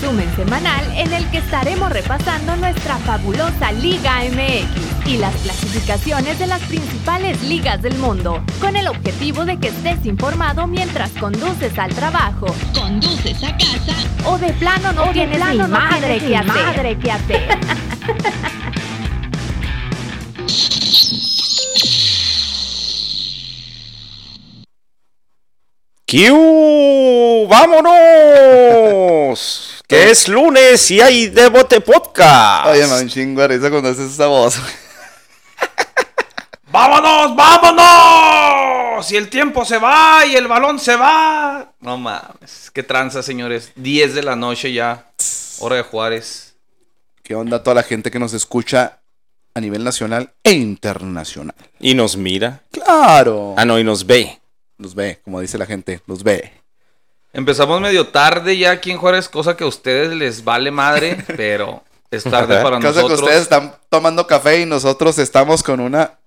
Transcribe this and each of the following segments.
resumen semanal en el que estaremos repasando nuestra fabulosa Liga MX y las clasificaciones de las principales ligas del mundo, con el objetivo de que estés informado mientras conduces al trabajo, Conduces a casa. o de plano no O de tienes plano ni no madre que hacer. madre que hacer. ¡Kiu! ¡Vámonos! Que es lunes y hay Debote Podcast. Oye, me da un chingo de risa cuando haces esa voz. ¡Vámonos, vámonos! Y el tiempo se va y el balón se va. No mames, qué tranza, señores. 10 de la noche ya. Hora de Juárez. ¿Qué onda toda la gente que nos escucha a nivel nacional e internacional? Y nos mira. Claro. Ah, no, y nos ve. Los ve, como dice la gente, los ve. Empezamos medio tarde ya aquí en Juárez, cosa que a ustedes les vale madre, pero es tarde para Cosa que nosotros. ustedes están tomando café y nosotros estamos con una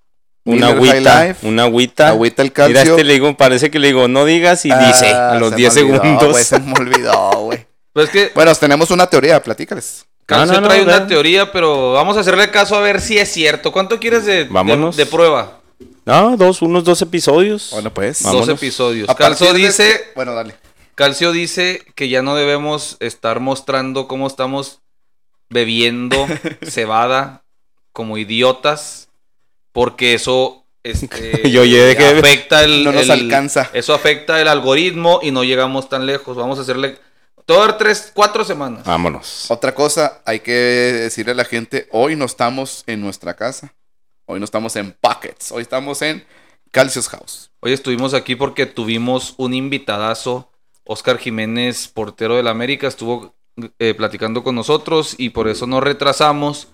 Una agüita. Life. Una agüita. Agüita el calcio. Mira, este le digo, parece que le digo, no digas y dice Ah, a los se 10 me olvidó, segundos. güey, se me olvidó, güey. Pues es que Bueno, tenemos una teoría, platícales. Calcio No, no, no, trae una teoría, pero vamos a hacerle caso a ver si es cierto. ¿Cuánto quieres de, de- Vámonos. de prueba? No, dos, unos dos episodios. Bueno, pues. Vámonos. Dos episodios. A Calcio dice, este- Bueno, dale. Calcio dice que ya no debemos estar mostrando cómo estamos bebiendo cebada como idiotas, porque eso este, Yo afecta el, No nos el- alcanza. Eso afecta el algoritmo y no llegamos tan lejos. Vamos a hacerle todas tres, cuatro semanas. Vámonos. Otra cosa, hay que decirle a la gente, hoy no estamos en nuestra casa. Hoy no estamos en Pockets. Hoy estamos en Calcios House. Hoy estuvimos aquí porque tuvimos un invitadazo. Oscar Jiménez, portero del América, estuvo eh, platicando con nosotros y por eso nos retrasamos.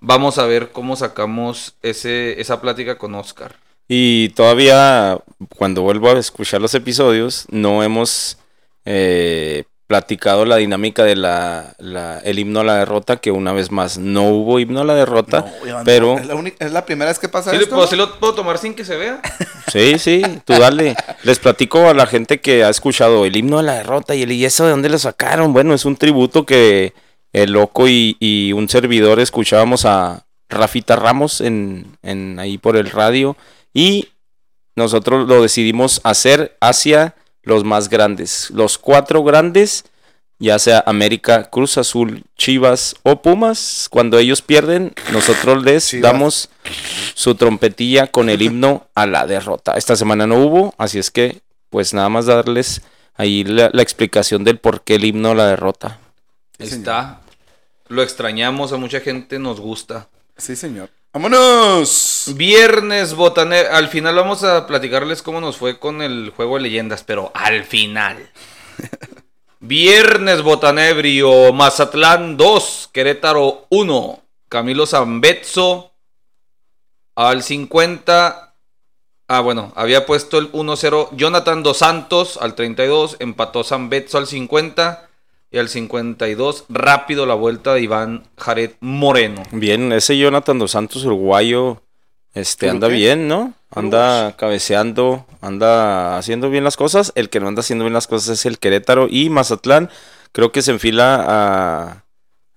Vamos a ver cómo sacamos ese, esa plática con Oscar. Y todavía, cuando vuelvo a escuchar los episodios, no hemos eh, platicado la dinámica de la, la- el himno a la derrota, que una vez más no hubo himno a la derrota, No, ya no, pero Es la, única- es la primera vez que pasa ¿Sí, esto. puedo, ¿no? sí lo puedo tomar sin que se vea? sí, sí, tú dale. Les platico a la gente que ha escuchado el himno a la derrota y el y eso de dónde lo sacaron. Bueno, es un tributo que el loco y, y un servidor escuchábamos a Rafita Ramos en, en ahí por el radio y nosotros lo decidimos hacer hacia los más grandes. Los cuatro grandes, ya sea América, Cruz Azul, Chivas o Pumas, cuando ellos pierden, nosotros les Chivas. damos su trompetilla con el himno a la derrota. Esta semana no hubo, así es que pues nada más darles ahí la, la explicación del por qué el himno a la derrota. Ahí está. Lo extrañamos, a mucha gente nos gusta. Sí, señor. ¡Vámonos! Viernes Botané. Al final vamos a platicarles cómo nos fue con el juego de leyendas, pero al final. Viernes Botanebrio, Mazatlán 2, Querétaro 1, Camilo Zambetso al 50. Ah, bueno, había puesto el 1-0 Jonathan Dos Santos al 32, empató Zambetso al 50 y al 52 rápido la vuelta de Iván Jared Moreno. Bien, ese Jonathan dos Santos uruguayo este anda bien, ¿no? Anda cabeceando, anda haciendo bien las cosas. El que no anda haciendo bien las cosas es el Querétaro y Mazatlán. Creo que se enfila a,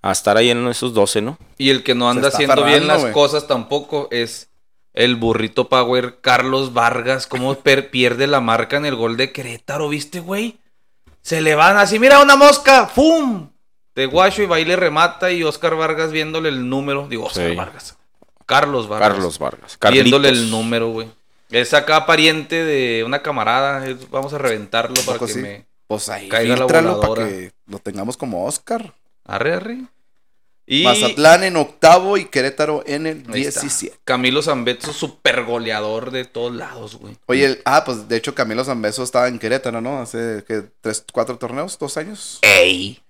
a estar ahí en esos 12, ¿no? Y el que no anda haciendo bien las cosas tampoco es el burrito power Carlos Vargas. Cómo pierde la marca en el gol de Querétaro, ¿viste, güey? Se le van así, mira una mosca, ¡fum! De guacho y baile remata y Oscar Vargas viéndole el número. Digo, Oscar Sí. Vargas. Carlos Vargas. Carlos Vargas. Viéndole el número, güey. Es acá pariente de una camarada. Vamos a reventarlo para que sí? me... Pues ahí, Caiga la fíltralo para voladora. que lo tengamos como Oscar. Arre, arre. Y... Mazatlán en octavo y Querétaro en el Ahí está. 17. Camilo Zambetso, super goleador de todos lados, güey. Oye, el- ah, pues de hecho Camilo Zambeso estaba en Querétaro, ¿no? Hace que tres, cuatro torneos, dos años. ¡Ey!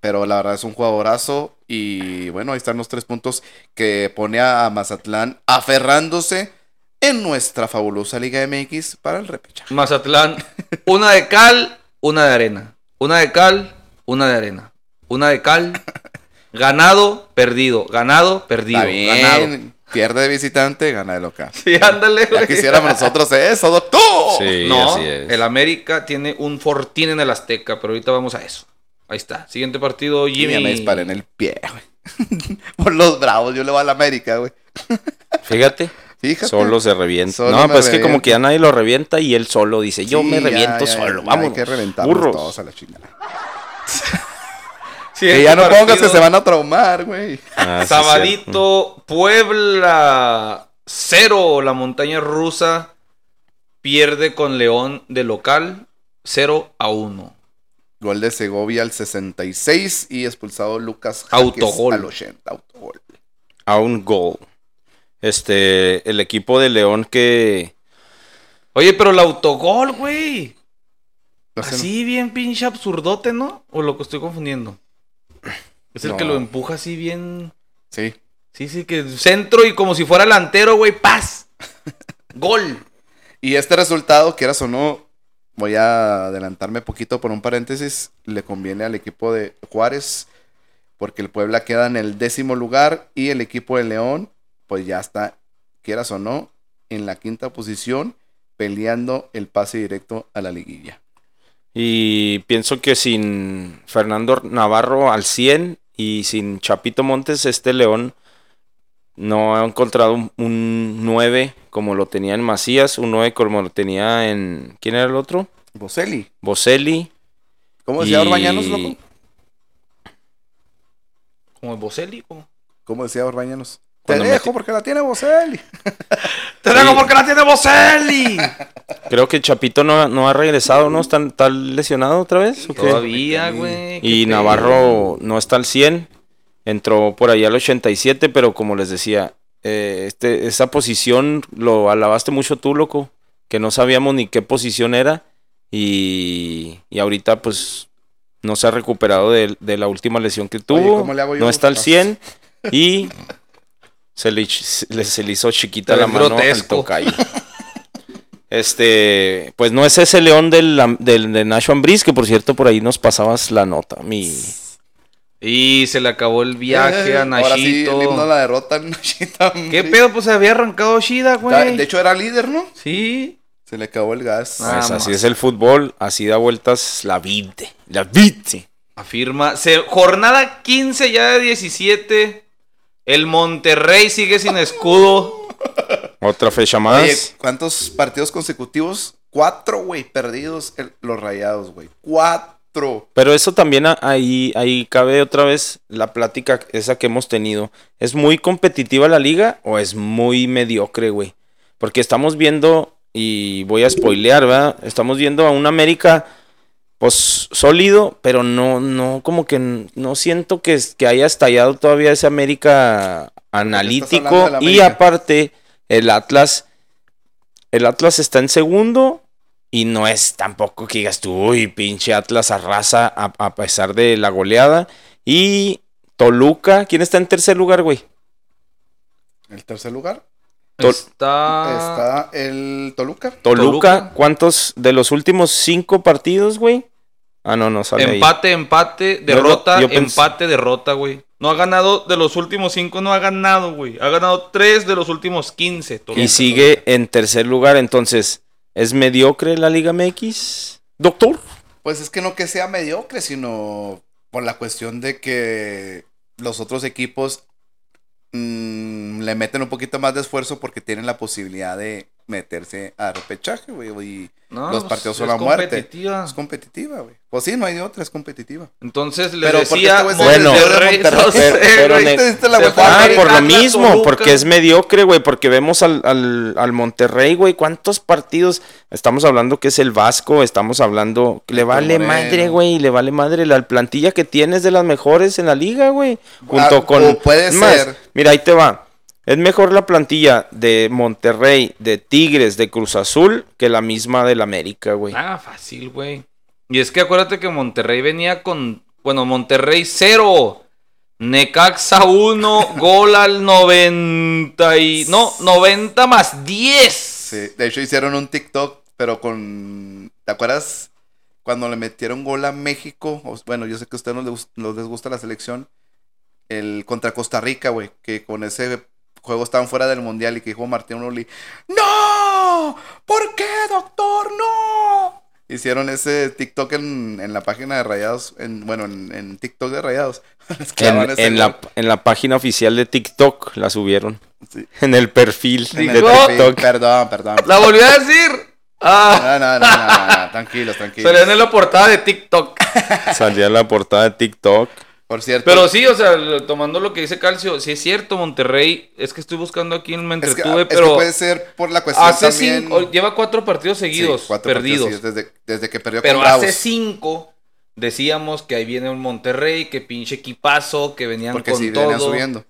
Pero la verdad es un jugadorazo y bueno, ahí están los tres puntos que pone a Mazatlán aferrándose en nuestra fabulosa Liga MX para el repechaje. Mazatlán, una de cal, una de arena. Una de cal, una de arena. Una de cal, ganado, perdido. Ganado, perdido. Está bien, Ganado. pierde de visitante, gana de local. Sí, ándale, Ya güey. quisiéramos nosotros eso, doctor. Sí, No, así es. el América tiene un fortín en el Azteca, pero ahorita vamos a eso. Ahí está. Siguiente partido, Jimmy. ya me disparé en el pie, güey. Por los bravos, yo le voy a la América, güey. Fíjate, Fíjate. solo se revienta. Solo no, pues es que como que ya nadie lo revienta y él solo dice, yo Sí, me ya, reviento ya, solo, ya, vamos. Hay que reventarnos burros. todos a la chingada. Que ya no pongas que se van a traumar, güey. Ah, sí, Sabadito, Puebla, cero. La montaña rusa pierde con León de local, 0 a 1. Gol de Segovia al 66 y expulsado Lucas Autogol. al 80. Autogol. A un gol. Este, el equipo de León que... Oye, pero el autogol, güey. Así bien pinche absurdote, ¿no? ¿O lo que estoy confundiendo? Es el que lo empuja así bien... Sí. Sí, sí, que centro y como si fuera delantero, güey, paz. Gol. Y este resultado, quieras o no, voy a adelantarme poquito por un paréntesis, le conviene al equipo de Juárez, porque el Puebla queda en el décimo lugar y el equipo de León, pues ya está, quieras o no, en la quinta posición, peleando el pase directo a la liguilla. Y pienso que sin Fernando Navarro al 100 y sin Chapito Montes, este León no ha encontrado un, un 9 como lo tenía en Macías, un 9 como lo tenía en... ¿Quién era el otro? Boselli, Boselli. ¿cómo decía y- Orbañanos, loco? Como el Boselli, como... ¿Cómo decía Orbañanos? Te dejo porque la tiene Boselli. ¡Te dejo porque la tiene Boselli! Creo que Chapito no, no ha regresado, ¿no? ¿Está, está lesionado otra vez? ¿o qué? Todavía, güey. Y. Navarro no está al 100. Entró por ahí al 87, pero como les decía, eh, este, esa posición lo alabaste mucho tú, loco. Que no sabíamos ni qué posición era. Y, y ahorita, pues, no se ha recuperado de, de la última lesión que tuvo. ¿cómo le hago yo, no está al Gustavo? 100. Y se le, se le- hizo chiquita la es mano al grotesco. tocayo. Este, pues no es ese león del, del, de Nacho Ambriz, que por cierto por ahí nos pasabas la nota. Mi, Y se le acabó el viaje Eh, a Ahora sí, Nachito. el himno la derrota. ¿Qué pedo? Pues se había arrancado Shida, güey. De hecho, era líder, ¿no? Sí. Se le acabó el gas. Ah, pues así es el fútbol, así da vueltas la vida. La vida. Afirma. Se, jornada 15 ya de 17. El Monterrey sigue sin escudo. Otra fecha más. Oye, ¿cuántos partidos consecutivos? Cuatro, güey, perdidos el- los rayados, güey. Cuatro. Pero eso también ahí, ahí cabe otra vez la plática esa que hemos tenido. ¿Es muy competitiva la liga o es muy mediocre, güey? Porque estamos viendo, y voy a spoilear, ¿verdad? Estamos viendo a un América, pues sólido, pero no, no, como que no siento que, que haya estallado todavía ese América analítico. Y aparte, el Atlas, el Atlas está en segundo. Y no es tampoco que digas tú, uy, pinche Atlas arrasa a, a pesar de la goleada. Y Toluca, ¿quién está en tercer lugar, güey? El tercer lugar Tol- Está. está el Toluca. Toluca, Toluca. ¿cuántos de los últimos cinco partidos, güey? Ah, no, no sale ahí. Empate, empate, Yo derrota, no- yo pens- empate, derrota, güey. No ha ganado de los últimos cinco, no ha ganado, güey. Ha ganado tres de los últimos 15. Toluca. Y sigue en tercer lugar, entonces, ¿es mediocre la Liga MX? Doctor. Pues es que no que sea mediocre, sino por la cuestión de que los otros equipos mm, le meten un poquito más de esfuerzo porque tienen la posibilidad de meterse a repechaje, güey. Y No, los pues, partidos son la muerte. competitiva. es competitiva, güey. Pues sí, no hay de otra, es competitiva. Entonces le Pero ¿por qué decía este Bueno. Monterrey, sé, Pero- pero ne- Ah, por lo mismo, Toluca. porque es mediocre, güey, porque vemos al, al, al Monterrey, güey, ¿cuántos partidos? Estamos hablando que es el Vasco, estamos hablando que le vale Moreno. madre, güey, le vale madre la plantilla que tienes de las mejores en la liga, güey, junto Ah, con... puede más, ser. Mira, ahí te va. Es mejor la plantilla de Monterrey, de Tigres, de Cruz Azul, que la misma del América, güey. Ah, fácil, güey. Y es que acuérdate que Monterrey venía con. Bueno, Monterrey 0. Necaxa 1. gol al 90 y. No, 90 más 10. Sí, de hecho hicieron un TikTok, pero con... ¿Te acuerdas cuando le metieron gol a México? Bueno, yo sé que a ustedes no les, gus- no les gusta la selección. El contra Costa Rica, güey, que con ese juego estaban fuera del mundial y que dijo Martín Uli, ¡No! ¿Por qué, doctor? ¡No! Hicieron ese TikTok en, en la página de Rayados, en, bueno, en, en TikTok de Rayados. En, la, en la página oficial de TikTok la subieron. Sí. En el perfil de el TikTok. perfil. TikTok. Perdón, perdón. La volví a decir. Ah, No, no, no, no, no, no, tranquilos, tranquilos. salían en la portada de TikTok. Salía en la portada de TikTok. Por cierto, Pero sí, o sea, tomando lo que dice Calcio, sí es cierto, Monterrey, es que estoy buscando aquí, me es que, entretuve, es que pero puede ser por la cuestión hace también... cinco, lleva cuatro partidos Sí, seguidos, cuatro perdidos. partidos seguidos, desde, desde que perdió Pero con hace Bravos. cinco decíamos que ahí viene un Monterrey, que pinche equipazo, que venían Porque con sí, todo. venían subiendo.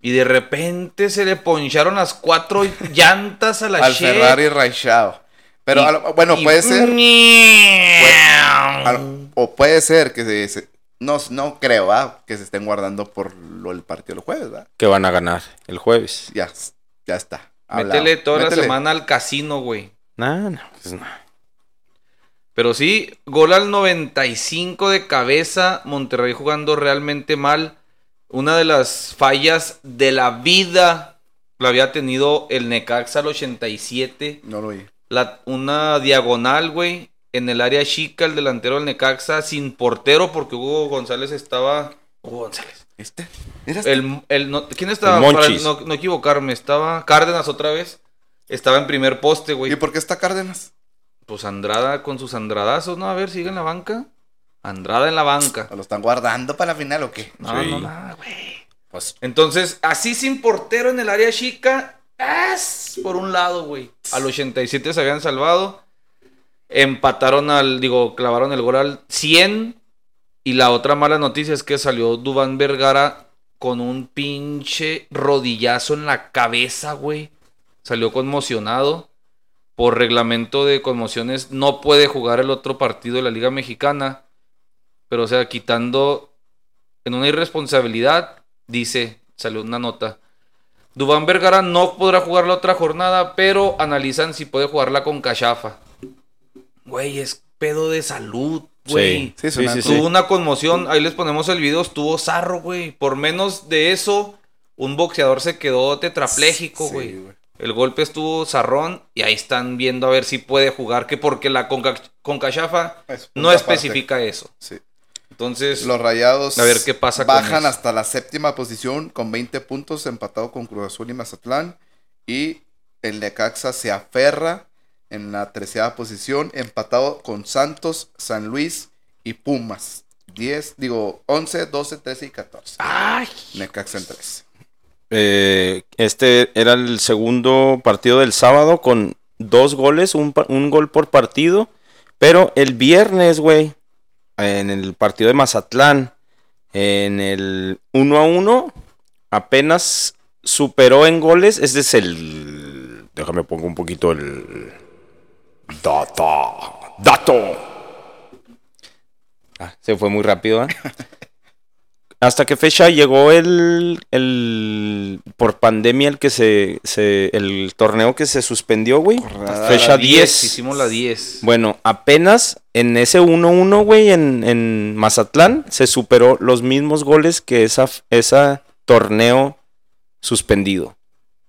Y de repente se le poncharon las cuatro llantas a la Al Che. Ferrari rayado. Pero, Y- a lo- bueno, y- puede ser... lo- o puede ser que se... no, no creo, ¿va? Que se estén guardando por lo el partido del jueves, ¿va? Que van a ganar el jueves. Ya, ya está. hablado. Métele toda Métele. la semana al casino, güey. Nah, no, pues no. Pero sí, gol al 95 de cabeza, Monterrey jugando realmente mal. Una de las fallas de la vida la había tenido el Necaxa al 87. No lo vi. La- una diagonal, güey, en el área chica, el delantero del Necaxa, sin portero, porque Hugo González estaba. Hugo González. ¿Este? ¿Era este? El, el- no- ¿Quién estaba? El Para no, no equivocarme, estaba Cárdenas otra vez. Estaba en primer poste, ¿Y güey. por qué está Cárdenas? Pues Andrada con sus andradazos, ¿no? A ver, sigue en la banca. Andrada en la banca. ¿O ¿Lo están guardando para la final o qué? No, Sí. no, nada, güey. Pues Entonces, así sin portero en el área chica, ¡as! por un lado, güey. Al 87 se habían salvado. Empataron al, digo, clavaron el gol al 100. Y la otra mala noticia es que salió Dubán Vergara con un pinche rodillazo en la cabeza, güey. Salió conmocionado. Por reglamento de conmociones no puede jugar el otro partido de la Liga Mexicana. Pero, o sea, quitando en una irresponsabilidad, dice, salió una nota. Dubán Vergara no podrá jugar la otra jornada, pero analizan si puede jugarla con Cachafa. Güey, es pedo de salud, güey. Sí, sí, sí, Tuvo una conmoción, ahí les ponemos el video, estuvo zarro, güey. Por menos de eso, un boxeador se quedó tetrapléjico, Sí, güey. El golpe estuvo zarrón y ahí están viendo a ver si puede jugar, que porque la Conca- Concachafa Es no especifica eso. Sí. Entonces, Los rayados A ver qué pasa bajan hasta la séptima posición con 20 puntos, empatado con Cruz Azul y Mazatlán. Y el Necaxa se aferra en la treceava posición, empatado con Santos, San Luis y Pumas. 10, digo, 11, 12, 13 y 14. ¡ay! Necaxa en 13. Eh, este era el segundo partido del sábado con dos goles, un, un gol por partido. Pero el viernes, güey, en el partido de Mazatlán, en el 1 a 1, apenas superó en goles. Este es el. Déjame pongo un poquito el. Dato. Ah, se fue muy rápido, ¿eh? ¿Hasta qué fecha llegó el, el por pandemia el que se, se el torneo que se suspendió, güey? Jornada Fecha La 10. Hicimos la 10. Bueno, apenas en ese 1-1, güey, en, en Mazatlán, se superó los mismos goles que esa, esa torneo suspendido.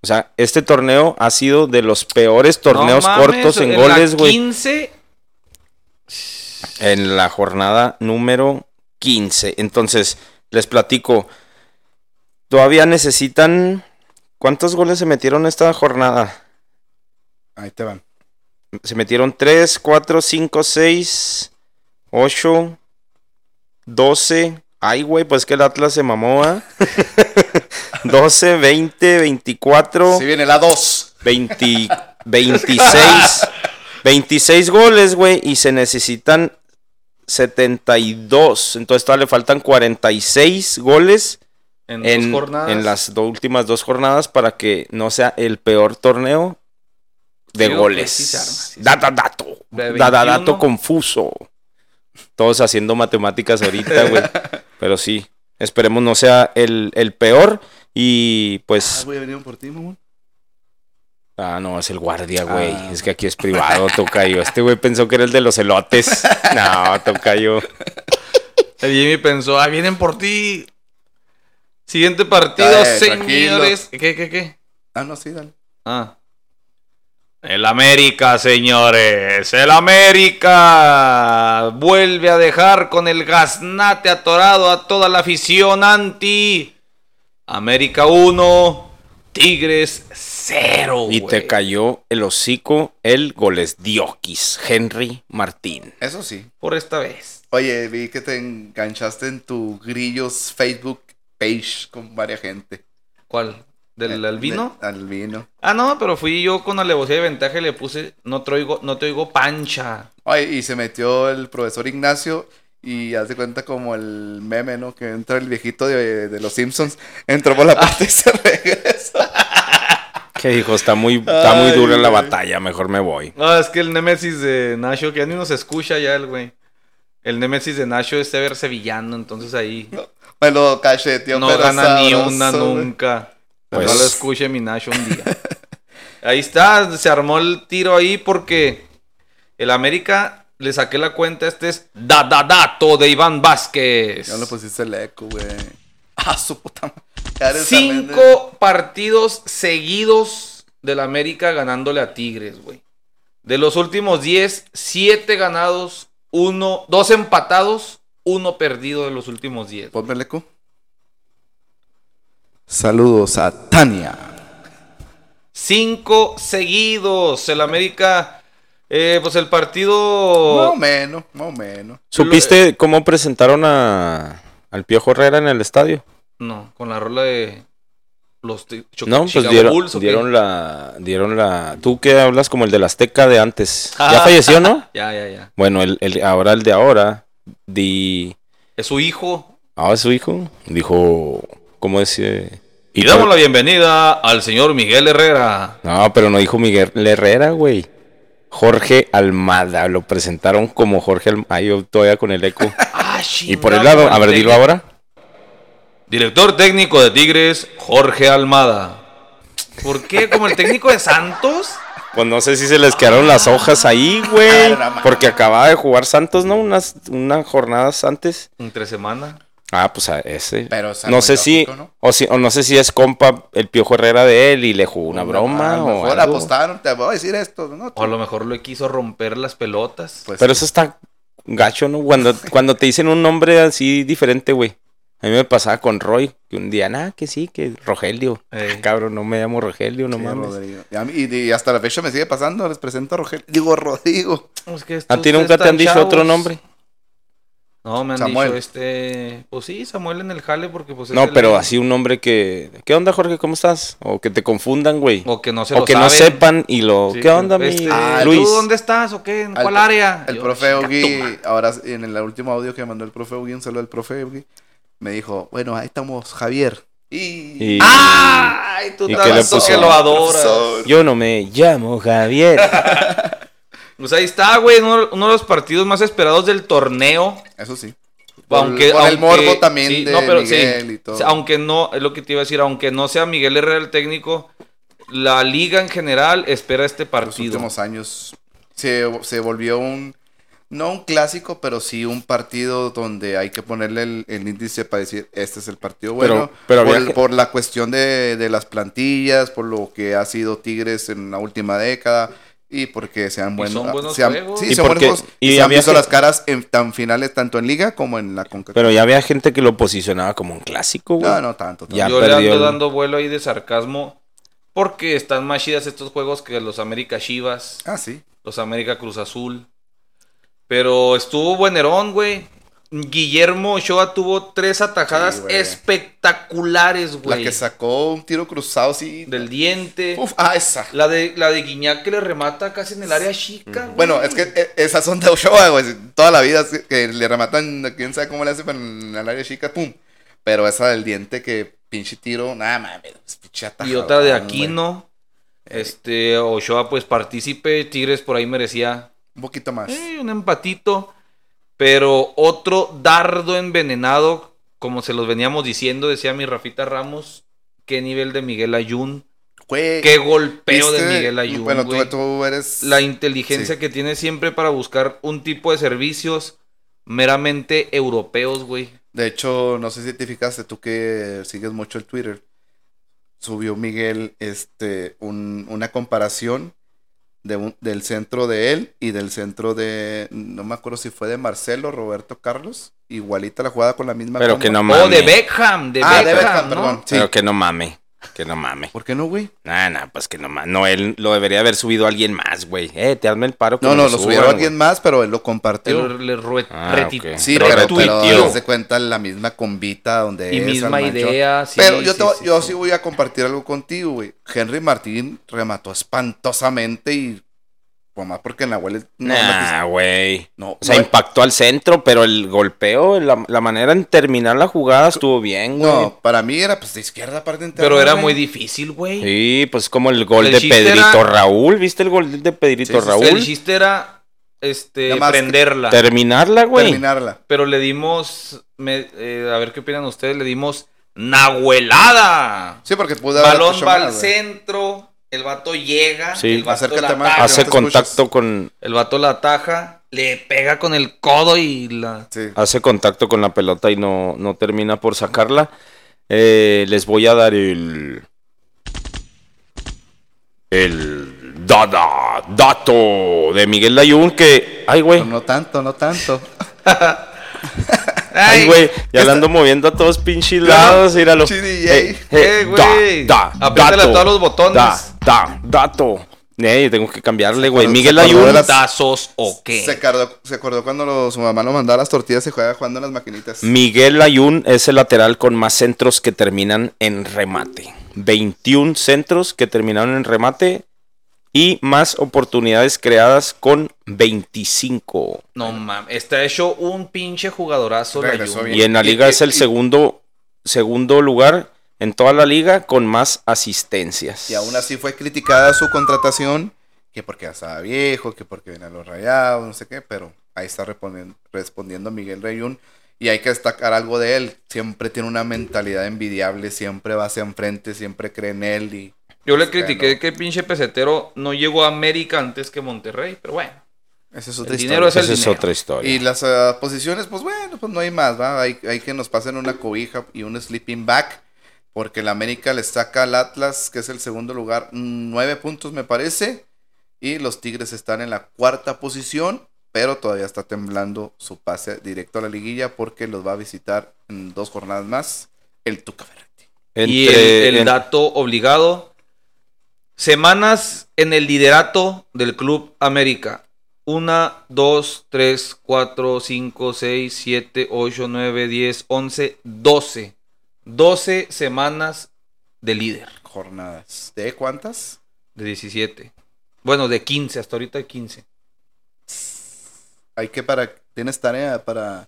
O sea, este torneo ha sido de los peores torneos No mames, cortos en, la goles, güey. 15. En la jornada número 15. Entonces, les platico. Todavía necesitan... ¿Cuántos goles se metieron esta jornada? Ahí te van. Se metieron 3, 4, 5, 6, 8, 12. Ay, güey, pues que el Atlas se mamó, ¿ah? 12, 20, 24, Si viene la 2. 20, 26. 26 goles, güey, y se necesitan 72. Entonces todavía le faltan 46 goles En, en, dos jornadas. en las do- últimas dos jornadas para que no sea el peor torneo de goles. sí arma, sí Data dato. Data dato 21. confuso. Todos haciendo matemáticas ahorita, güey. Pero sí, esperemos no sea el, el peor. Y Ah, pues. voy a venir por ti, mamón. Ah, no, es el guardia, güey. Ah. Es que aquí es privado, tocayo. Este güey pensó que era el de los elotes. No, tocayo. El Jimmy pensó, ah, vienen por ti. Siguiente partido, tranquilo. señores. ¿Qué, qué, qué? Ah, no, sí, dale. Ah. El América, señores. El América vuelve a dejar con el gaznate atorado a toda la afición anti. América 1, Tigres 0. Y te cayó el hocico el goles Diokis, Henry Martín. Eso sí. Por esta vez. Oye, vi que te enganchaste en tu grillos Facebook page con varias gente. ¿Cuál? ¿Del Eh, albino? de- albino. Ah, no, pero fui yo con alevosía de ventaja y le puse no te oigo, no te oigo pancha. Oye, y se metió el profesor Ignacio y hace cuenta como el meme, ¿no? Que entra el viejito de, de los Simpsons, entró por la puerta y se regresa. Que dijo, está muy, está muy Ay, dura la batalla, mejor me voy. No, es que el Nemesis de Nacho, que ya ni nos escucha ya el güey. El Nemesis de Nacho es ver sevillano, entonces ahí Me lo cacheteó, no pero gana ni una nunca. Pues- no lo escuche mi Nacho un día. ahí está, se armó el tiro ahí porque el América le saqué la cuenta. Este es da da dato de Iván Vázquez. Ya le pusiste el eco, güey. Ah, su puta madre. Cinco partidos seguidos del América ganándole a Tigres, güey. De los últimos 10, 7 ganados, uno, dos empatados, uno perdido de los últimos 10. Ponme el eco. Saludos a Tania. Cinco seguidos. El América, eh, pues el Más partido... o menos, más o menos. ¿Supiste cómo presentaron a, al Piojo Herrera en el estadio? No, con la rola de los No, pues dieron, Bulls, dieron la, dieron la, tú que hablas como el del Azteca de antes. Ah. Ya falleció, ¿no? Ya, ya, ya. Bueno, el, el- ahora el de ahora, di, Es su hijo. ah, su hijo, dijo, ¿cómo decía? Y damos la bienvenida al señor Miguel Herrera. No, pero no dijo Miguel Herrera, güey. Jorge Almada, lo presentaron como Jorge Almada. Ay, yo todavía con el eco. Ah, y por el lado, a ver, dilo ahora. Director técnico de Tigres, Jorge Almada. ¿Por qué? ¿Como el técnico de Santos? Pues no sé si se les quedaron las hojas ahí, güey. Ah. Porque acababa de jugar Santos, ¿no? Unas, unas jornadas antes. Entre semana. Ah, pues a ese. Pero no sé si, ¿no? o si, o no sé si es compa el Piojo Herrera de él y le jugó una broma A lo o mejor algo. apostaron, te voy a decir esto, ¿no? O a lo mejor lo quiso romper las pelotas. Pues, Pero eso está gacho, ¿no? Cuando, cuando te dicen un nombre así diferente, güey. A mí me pasaba con Roy, que un día, nada, que sí, que Rogelio. Ah, cabrón, no me llamo Rogelio, no sí, mames. Y, a mí- y- y hasta la fecha me sigue pasando, les presento a Rogelio. Digo, Rodrigo. Es que ¿A ti nunca te han dicho otro nombre? No, me han Samuel. dicho este. Pues sí, Samuel en el jale, porque pues. es No, el- pero así un nombre que... ¿Qué onda, Jorge? ¿Cómo estás? O que te confundan, güey. O que no se O lo que no sepan y lo... Sí, ¿Qué onda, mi este, Ah, Luis? ¿Tú dónde estás o qué? ¿En Al- cuál área? El Yo, profe "Chinga Ogi, tu madre". ahora en el último audio que mandó el profe Ogi, un saludo al profe Ogi, me dijo, bueno, ahí estamos, Javier. Y... Y- ¡Ay! Tú ¿Y que lo adoras. Yo no me llamo Javier. Pues ahí está, güey. Uno, uno de los partidos más esperados del torneo. Eso sí. Aunque, por el aunque- morbo también sí, de no, pero Miguel sí, y todo. o sea, Aunque no, es lo que te iba a decir, aunque no sea Miguel Herrera el técnico, la liga en general espera este los partido. últimos años se, se volvió un, no un clásico, pero sí un partido donde hay que ponerle el, el índice para decir, este es el partido bueno. pero por, había que- por la cuestión de, de las plantillas, por lo que ha sido Tigres en la última década. Y porque sean buenos. son buenos se han- juegos. Sí, Y son porque- buenos juegos. y Y se han visto que- las caras en tan finales, tanto en Liga como en la CONCACAF. Pero ya había gente que lo posicionaba como un clásico, güey. No, no tanto. tanto. Ya Yo le ando el- dando vuelo ahí de sarcasmo porque están más chidas estos juegos que los América Chivas, Ah, sí. los América Cruz Azul. Pero estuvo buenerón, güey. Guillermo Ochoa tuvo tres atajadas Sí, güey. espectaculares, La que sacó un tiro cruzado, sí. Del diente. Uf, ah, esa. La de, la de Guiñac que le remata casi en el área chica. güey. Bueno, es que eh, esas son de Ochoa, güey. Toda la vida que le rematan, quién sabe cómo le hace, pero en el área chica, pum. Pero esa del diente que pinche tiro, nada mames, es pinche Y atajadón, otra de güey. Aquino. Este, Ochoa, pues partícipe. Tigres por ahí merecía Un poquito más. eh, un empatito. Pero otro dardo envenenado, como se los veníamos diciendo, decía mi Rafita Ramos. Qué nivel de Miguel Ayun. Güey, Qué golpeo de. Miguel Ayun. Bueno, tú, tú eres. La inteligencia Sí. que tiene siempre para buscar un tipo de servicios meramente europeos, güey. De hecho, no sé si te fijaste, tú que sigues mucho el Twitter. Subió Miguel este, un- una comparación de un- del centro de él y del centro de, no me acuerdo si fue de Marcelo, Roberto Carlos. Igualita la jugada con la misma. Pero comba. que no Oh, mame. de Beckham, de Ah, Beckham, de Beckham, ¿no? perdón. Sí. Pero que no mame. Que no mame. ¿Por qué no, güey? Nah, nah, pues que no mame. No, él lo debería haber subido alguien más, güey. Eh, te hazme el paro. que No, no, lo suban, subieron güey. alguien más, pero él lo compartió. Le Ah. Sí, Pero pero, pero de cuenta la misma combita donde Y es, misma idea, sí, Pero yo, sí, te voy- sí, yo sí. sí voy a compartir algo contigo, güey. Henry Martín remató espantosamente y... Pues más porque en la abuela... No, Nah, güey. no, O sea, no, impactó al centro, pero el golpeo, la, la manera en terminar la jugada estuvo bien, güey. no, para mí era pues de izquierda parte interna. Pero era muy difícil, güey. Sí, pues como el gol El de Pedrito era- Raúl. ¿Viste el gol de Pedrito Sí, sí, sí. Raúl? El chiste era este, prenderla. Terminarla, güey. Terminarla. Pero le dimos, me- eh, a ver qué opinan ustedes, le dimos Nahuelada. Sí, porque pudo haber Balón va al centro, el vato llega, Sí. el vato Acércate la más. ataja, Hace contacto con el vato la ataja, le pega con el codo y la... Sí. hace contacto con la pelota y no, no termina por sacarla. Eh, les voy a dar el el dada dato de Miguel Layún que ay güey no tanto, no tanto. ay güey ya le ando moviendo a todos pinches lados míralo Chi DJ. Eh, güey. Apriétale a todos los botones. da, da, dato Eh, tengo que cambiarle güey Miguel se acordó de Layún las- ¿Tazos o qué? Se acordó, se acordó cuando lo- su mamá lo mandaba a las tortillas y juega jugando en las maquinitas. Miguel Ayun es el lateral con más centros que terminan en remate. 21 centros que terminaron en remate y más oportunidades creadas con 25. No mames, está hecho un pinche jugadorazo. la Regresó bien. Y en la liga y- es el y- segundo, segundo lugar en toda la liga con más asistencias. Y aún así fue criticada su contratación, que porque ya estaba viejo, que porque venía a los rayados, no sé qué, pero ahí está respondiendo Miguel Reyún. Y hay que destacar algo de él. Siempre tiene una mentalidad envidiable, siempre va hacia enfrente, siempre cree en él. Y Yo le Bueno. critiqué que el pinche pesetero no llegó a América antes que Monterrey, pero bueno. esa es otra El historia. dinero es el Esa es otra historia. Y las ah, posiciones, pues bueno, pues no hay más, ¿va? Hay, hay que nos pasen una cobija y un sleeping bag. Porque el América le saca al Atlas, que es el segundo lugar, nueve puntos me parece. Y los Tigres están en la cuarta posición, pero todavía está temblando su pase directo a la liguilla porque los va a visitar en dos jornadas más el Tuca Ferretti. y el, el en- dato obligado. Semanas en el liderato del Club América. Una, dos, tres, cuatro, cinco, seis, siete, ocho, nueve, diez, once, doce. Doce semanas de líder. Jornadas. ¿De cuántas? De 17. Bueno, de 15, hasta ahorita de 15. Hay que para. Tienes tarea para.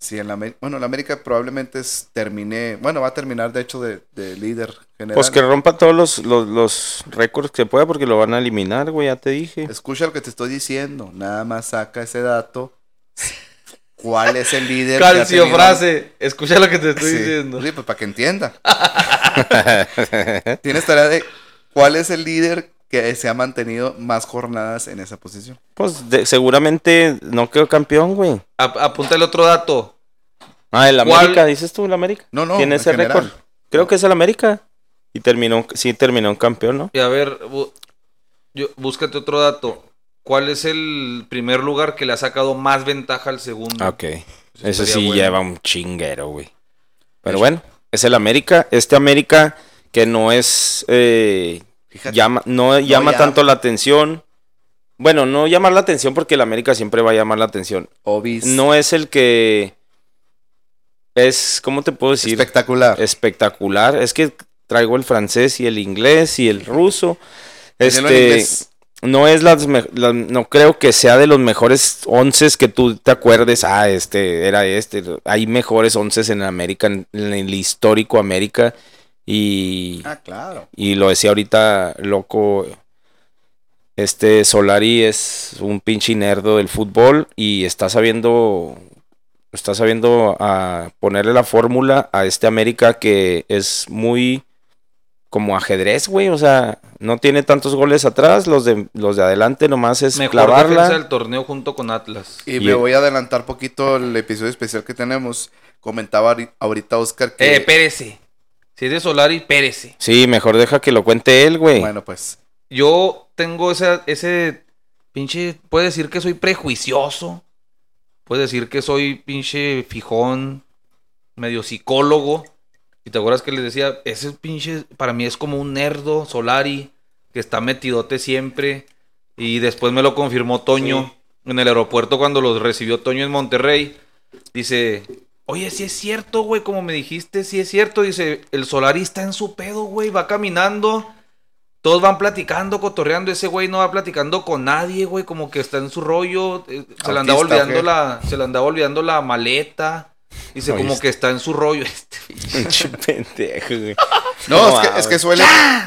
Si en la América. Bueno, la América probablemente es, termine. Bueno, va a terminar de hecho de, de líder general. Pues que rompa todos los, los, los récords que pueda porque lo van a eliminar, güey, ya te dije. Escucha lo que te estoy diciendo. Nada más saca ese dato. ¿Cuál es el líder? que ha Calcio frase. Escucha lo que te estoy Sí, diciendo. sí, pues para que entienda. Tienes tarea de cuál es el líder que se ha mantenido más jornadas en esa posición. Pues de- seguramente no quedó campeón, güey. Ap- apunta el otro dato. Ah, el ¿Cuál? América, dices tú, el América. No, no, Tiene en ese récord. Creo que es el América. Y terminó, sí terminó en campeón, ¿no? Y a ver, bu- yo, búscate otro dato. ¿Cuál es el primer lugar que le ha sacado más ventaja al segundo? Ok. Ese estaría sí bueno. lleva un chinguero, güey. Pero bueno, es el América. Este América que no es. eh, llama, no llama tanto la atención. Bueno, no llamar la atención porque el América siempre va a llamar la atención. Obis. No es el que. Es, ¿cómo te puedo decir? espectacular. espectacular. Es que traigo el francés y el inglés y el ruso. Este. No es las, la- no creo que sea de los mejores once que tú te acuerdes. Ah, este era este. Hay mejores once en América, en, en el histórico América y Ah, claro. y lo decía ahorita loco. Este Solari es un pinche nerdo del fútbol y está sabiendo está sabiendo a ponerle la fórmula a este América que es muy como ajedrez, güey, o sea, no tiene tantos goles atrás, los de los de adelante nomás es Mejor defensa clavarla. del torneo junto con Atlas. Y, Y me el- voy a adelantar poquito el episodio especial que tenemos. Comentaba ahori- ahorita Oscar que. Eh, Pérez. Si es de Solari, Pérez. Sí, mejor deja que lo cuente él, güey. bueno, pues. Yo tengo ese, ese pinche, puede decir que soy prejuicioso, puede decir que soy pinche fijón, medio psicólogo. Y te acuerdas que les decía, ese pinche, para mí es como un nerdo, Solari, que está metidote siempre. Y después me lo confirmó Toño en el aeropuerto cuando los recibió Toño en Monterrey. Dice, oye, si es cierto, güey, como me dijiste, si es cierto. Dice, el Solari está en su pedo, güey, va caminando. Todos van platicando, cotorreando. Ese güey no va platicando con nadie, güey, como que está en su rollo. eh, Se le andaba Autista, ¿o olvidando la, se le andaba olvidando la maleta. Dice, como que está en su rollo. Este, Pinche pendejo, güey. No, es, que, es que suele,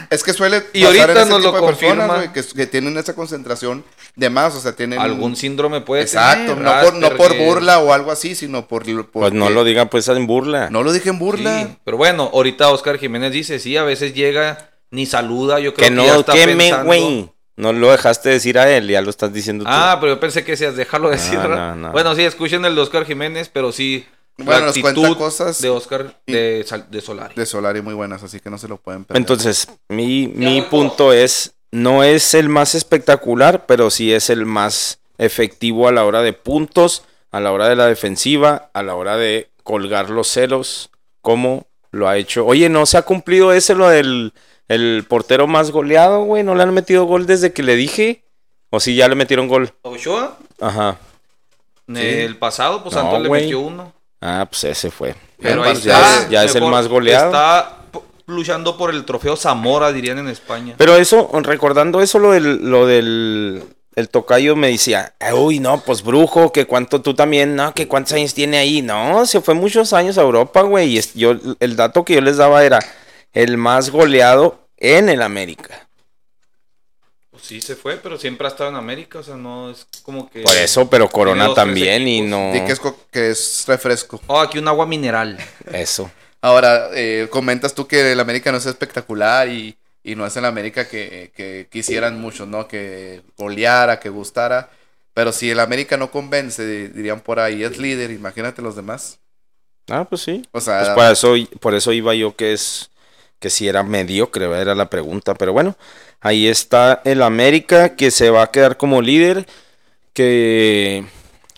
es que suele Y ahorita en ese nos lo de personas, confirma. güey, que, que tienen esa concentración de más, o sea, tienen Algún síndrome puede exacto, tener. no por, no por burla o algo así, sino por, por Pues no lo digan pues en burla. no lo dije en burla. Sí, pero bueno, ahorita Oscar Jiménez dice, sí, a veces llega, ni saluda, yo creo que que, ya no está pensando- güey. No lo dejaste decir a él, ya lo estás diciendo tú. Ah, pero yo pensé que decías, déjalo decir. No, no, no. Bueno, sí, escuchen el de Oscar Jiménez, pero sí, Bueno, la nos cuenta cosas de Oscar y- de, de Solari. de Solari muy buenas, así que no se lo pueden perder. Entonces, mi, mi punto es, no es el más espectacular, pero sí es el más efectivo a la hora de puntos, a la hora de la defensiva, a la hora de colgar los ceros, como lo ha hecho. Oye, ¿no se ha cumplido ese lo del el portero más goleado, güey? ¿No le han metido gol desde que le dije? ¿O si ya le metieron gol? Ochoa, Ajá. el pasado, pues No, le metió uno. Ah, pues ese fue. Pero ya, es, ya es el más goleado. Está luchando por el trofeo Zamora, dirían en España. Pero eso, recordando eso, lo del, lo del el tocayo me decía, uy, no, pues brujo, que cuánto tú también, no, que cuántos años tiene ahí. No, se fue muchos años a Europa, güey. Y yo, el dato que yo les daba era el más goleado en el América. Sí se fue, pero siempre ha estado en América, o sea, no es como que... Por eso, pero Corona también y no. Di que es, que es refresco. Oh, aquí un agua mineral. Eso. Ahora, eh, comentas tú que el América no es espectacular y, y no es el América que, que quisieran muchos, ¿no? Que goleara, que gustara. Pero si el América no convence, di- dirían por ahí, es líder, imagínate los demás. Ah, pues sí. O sea, Pues para eso, por eso iba yo que es que si era mediocre, era la pregunta. Pero bueno, ahí está el América que se va a quedar como líder, que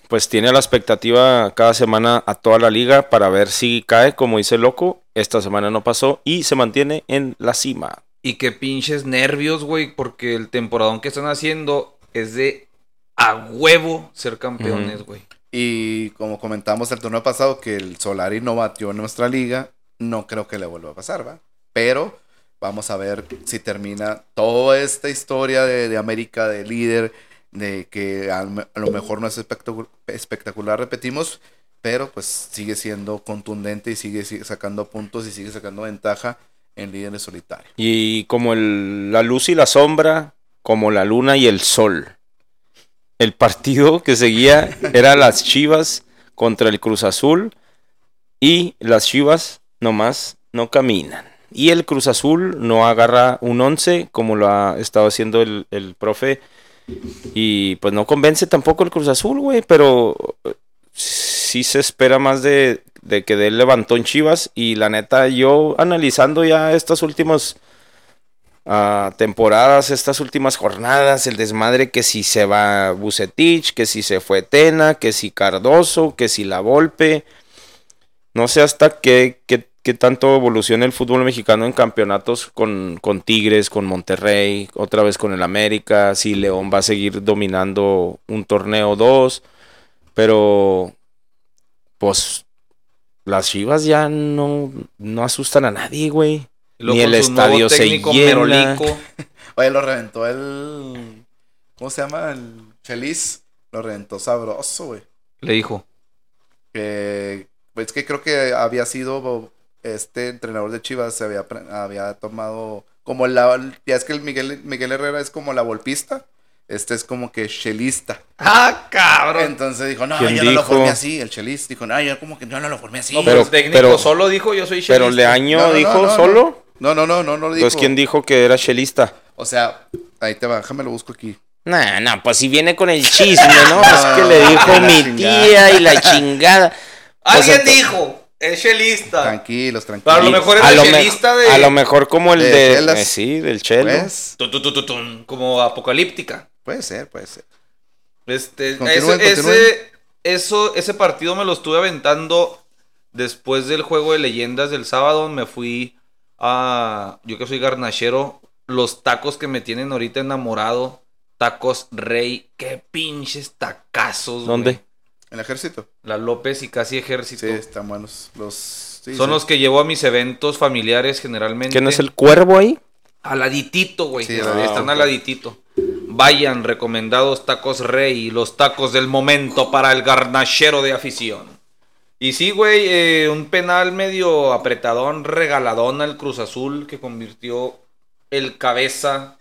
pues tiene la expectativa cada semana a toda la liga para ver si cae, como dice loco. Esta semana no pasó y se mantiene en la cima. Y qué pinches nervios, güey, porque el temporadón que están haciendo es de a huevo ser campeones, güey. y como comentamos el torneo pasado, que el Solari no batió en nuestra liga, no creo que le vuelva a pasar, ¿va? Pero vamos a ver si termina toda esta historia de, América, de líder, de que a, lo- mejor no es espectacu- espectacular, repetimos, pero pues sigue siendo contundente y sigue, sacando puntos y sigue sacando ventaja en líderes solitarios. Y como la luz y la sombra, como la luna y el sol. El partido que seguía era las Chivas contra el Cruz Azul y las Chivas nomás no caminan. Y el Cruz Azul no agarra un 11 como lo ha estado haciendo el, el profe. Y pues no convence tampoco el Cruz Azul, güey, pero eh, sí se espera más de, de que dé el levantón Chivas. Y la neta, yo analizando ya estas últimas ah, temporadas, estas últimas jornadas, el desmadre que si se va Bucetich, que si se fue Tena, que si Cardoso, que si La Volpe. No sé hasta qué, qué, qué tanto evoluciona el fútbol mexicano en campeonatos con, con Tigres, con Monterrey, otra vez con el América, si León va a seguir dominando un torneo o dos, pero pues las Chivas ya no, no asustan a nadie, güey. Ni el estadio se llena. Oye, lo reventó el... ¿Cómo se llama? El Chelis. Lo reventó sabroso, güey. Le dijo. que es que creo que había sido este entrenador de Chivas se había había tomado como la ya es que el Miguel Miguel Herrera es como la volpista este es como que chelista ¡Ah, cabrón! entonces dijo no ¿Quién yo no lo formé así el chelista dijo no yo como que yo no lo formé así No, Pero- pero, el técnico pero- solo dijo yo soy Pero chelista". Leaño No, no, dijo no, no, solo. no no no no no lo dijo Entonces, ¿quién dijo que era chelista? o sea ahí te va déjame lo busco aquí Nah, nah, pues si viene con el chisme, ¿no? Es que le dijo la mi chingada. tía y la chingada. Pues Alguien dijo. Es chelista. Tranquilos, Pero a tranquilos. lo mejor es a, el lo me- chelista de. a lo mejor como el de eh, sí, del chelo. Pues, Tu, tu, tu, tu, tun, como apocalíptica. puede ser, puede ser. Este, Continúen, ese, continúen. ese, eso, ese partido me lo estuve aventando después del juego de leyendas del sábado. Me fui a. Yo que soy garnachero. Los tacos que me tienen ahorita enamorado. Tacos Rey. Qué pinches tacazos. güey. ¿Dónde? ¿En el ejército? La López y casi ejército. Sí, están buenos. Los, sí, Son sí. los que llevo a mis eventos familiares generalmente. ¿Quién es el cuervo ahí? Aladitito, güey. Sí, Ah. Están aladitito. Vayan, recomendados tacos rey, los tacos del momento para el garnachero de afición. Y sí, güey, eh, un penal medio apretadón, regaladón al Cruz Azul que convirtió el cabeza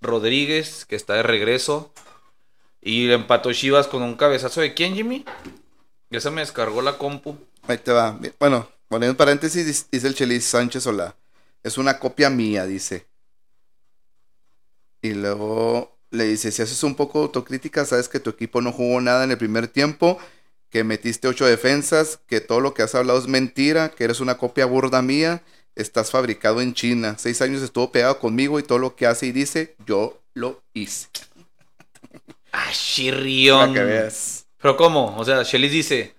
Rodríguez, que está de regreso. Y empató Chivas con un cabezazo de quién, Jimmy? Ya se me descargó la compu. Ahí te va. Bueno, poniendo paréntesis, dice el Chelis Sánchez Solá. Es una copia mía, dice. Y luego le dice, si haces un poco autocrítica, sabes que tu equipo no jugó nada en el primer tiempo, que metiste ocho defensas, que todo lo que has hablado es mentira, que eres una copia burda mía, estás fabricado en China. Seis años estuvo pegado conmigo y todo lo que hace y dice, yo lo hice. Ah, Para chirrión. que veas. Pero ¿cómo? O sea, Chelis dice,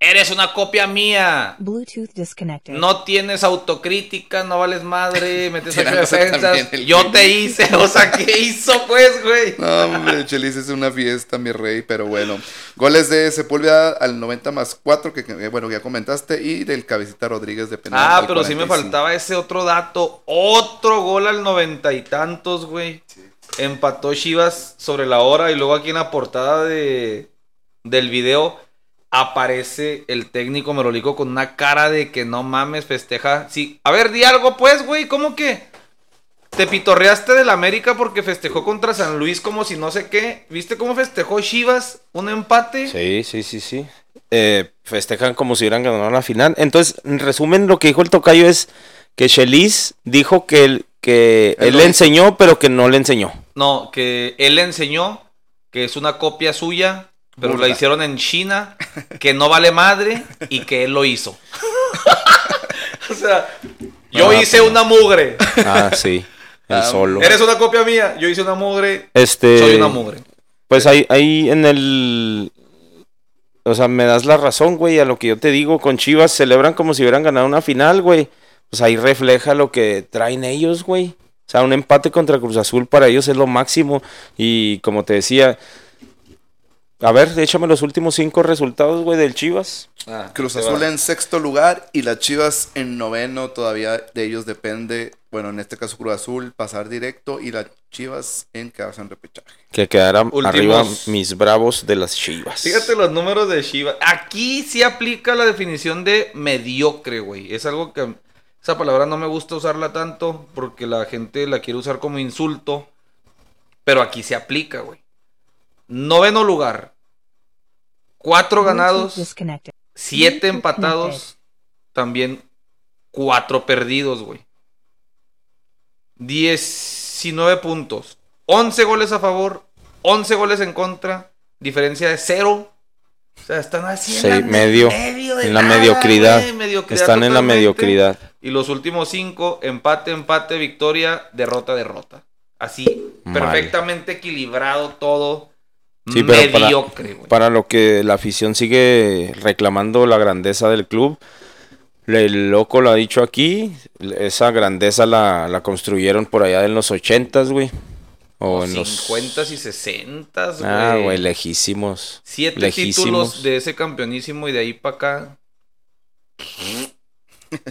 eres una copia mía. Bluetooth disconnected. No tienes autocrítica, no vales madre, metes ocho defensas. Yo te hice, o sea, ¿qué hizo pues, güey? No, hombre, el Chelis es una fiesta, mi rey, pero bueno. Goles de Sepúlveda al 90 más 4, que, que, bueno, ya comentaste, y del Cabecita Rodríguez de penal. Ah, pero sí me 45. faltaba ese otro dato. Otro gol al noventa y tantos, güey. Empató Chivas sobre la hora y luego aquí en la portada de, del video aparece el técnico Merolico con una cara de que no mames, festeja. Sí, a ver, di algo pues, güey, ¿cómo que? Te pitorreaste del América porque festejó contra San Luis como si no sé qué. ¿Viste cómo festejó Chivas? Un empate. Sí, sí, sí, sí. Eh, festejan como si hubieran ganado la final. Entonces, en resumen, lo que dijo el tocayo es que Chelis dijo que, él- que Él le enseñó, pero que no le enseñó. No, que él le enseñó que es una copia suya, pero la hicieron en China, que no vale madre y que él lo hizo. o sea, yo Ah, hice pues. una mugre. Ah, sí. El Ah, solo. Eres una copia mía, yo hice una mugre, Este. soy una mugre. Pues ahí, ahí en el. O sea, me das la razón, güey, a lo que yo te digo. Con Chivas celebran como si hubieran ganado una final, güey. Pues ahí refleja lo que traen ellos, güey. O sea, un empate contra Cruz Azul para ellos es lo máximo. Y como te decía. A ver, échame los últimos cinco resultados, güey, del Chivas. Ah, Cruz Azul va. en sexto lugar y las Chivas en noveno. Todavía de ellos depende, bueno, en este caso Cruz Azul, pasar directo y las Chivas en quedarse en repechaje. Que quedaran Últimos- arriba mis bravos de las Chivas. Fíjate los números de Chivas. Aquí sí aplica la definición de mediocre, güey. Es algo que esa palabra no me gusta usarla tanto porque la gente la quiere usar como insulto. Pero aquí se aplica, güey. Noveno lugar. Cuatro ganados, siete empatados, también cuatro perdidos, güey. 19 puntos. 11 goles a favor, 11 goles en contra, diferencia de cero. O sea, están así Sí, en, la medio, de en la nada, mediocridad. Están en la mediocridad. Y los últimos cinco, empate, empate, victoria, derrota, derrota. Así, Mal. perfectamente equilibrado todo. Sí, pero para- mediocre, güey. Para lo que la afición sigue reclamando la grandeza del club, el loco lo ha dicho aquí, esa grandeza la, la construyeron por allá en los ochentas, güey. O en los 50 y 60, güey. Ah, güey, lejísimos. Siete lejísimos. títulos de ese campeonísimo y de ahí para acá.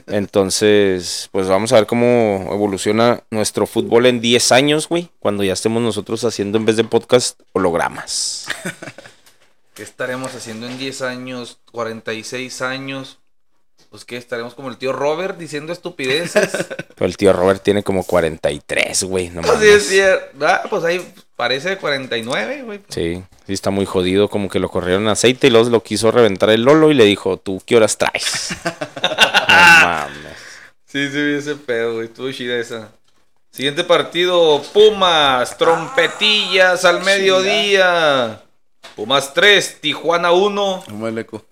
Entonces, pues vamos a ver cómo evoluciona nuestro fútbol en 10 años, güey, cuando ya estemos nosotros haciendo en vez de podcast hologramas. ¿Qué estaremos haciendo en 10 años, 46 años? Pues que estaremos como el tío Robert diciendo estupideces. Pero el tío Robert tiene como 43, güey, no Pues sí, es cierto. Ah, pues ahí parece de 49, güey. Sí, sí está muy jodido, como que lo corrieron aceite y luego lo quiso reventar el Lolo y le dijo, ¿tú qué horas traes? no mames. Sí, sí, ese pedo, güey. Estuvo chida esa. Siguiente partido, Pumas, trompetillas al mediodía. Pumas 3, Tijuana 1. ¿Cómo el eco?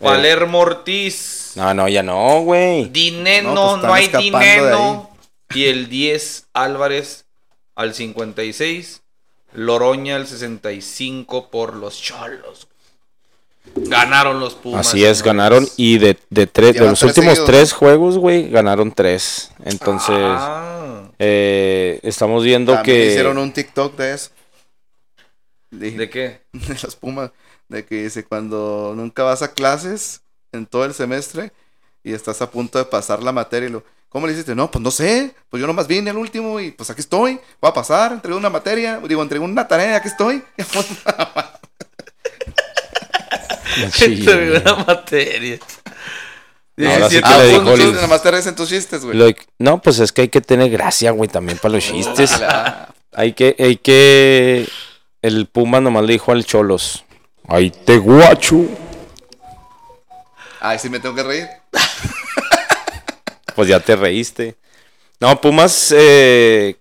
Palermo Ortiz. No, no, ya no, güey. Dineno, No, no, pues hay dinero. Y el 10 Álvarez al 56. Loroña al 65 por los Cholos. Ganaron los Pumas. Así es, señores. ganaron y de, de, tres, de los tres últimos seguidos, tres juegos, güey, ganaron tres. Entonces, Ah, eh, estamos viendo También que... hicieron un TikTok de eso. De, ¿De qué? de las Pumas. De que dice, cuando nunca vas a clases en todo el semestre y estás a punto de pasar la materia y lo... ¿Cómo le hiciste? No, pues no sé. Pues yo nomás vine al último y pues aquí estoy. Voy a pasar, entregué una materia. Digo, entregué una tarea, aquí estoy. Sí, Te una materia. Ahora sí 17 que le dijo puntos. el- Nada más te en tus chistes, güey. Lo- no, pues es que hay que tener gracia, güey, también para los chistes. Hay que, hay que... El Puma nomás le dijo al Cholos. Ay, te guacho. Ay, sí me tengo que reír. Pues ya te reíste. No, Pumas, eh,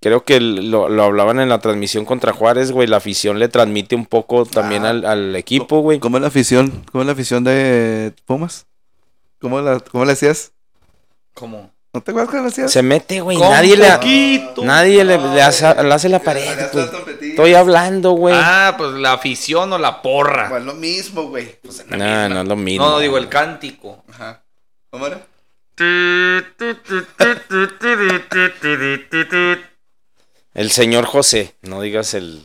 creo que lo, lo hablaban en la transmisión contra Juárez, güey. La afición le transmite un poco también Ah. al, al equipo, güey. ¿Cómo es la afición? ¿Cómo es la afición de Pumas? ¿Cómo, la, cómo le hacías? ¿Cómo? ¿No te acuerdas le hacías? Se mete, güey. Nadie le, nadie le, le hace, le hace la pared. Estoy hablando, güey. Ah, pues la afición o la porra. Pues lo mismo, güey. Pues no, misma. no es lo mismo. no, no, digo el cántico. Ajá. ¿Cómo era? El señor José, no digas el,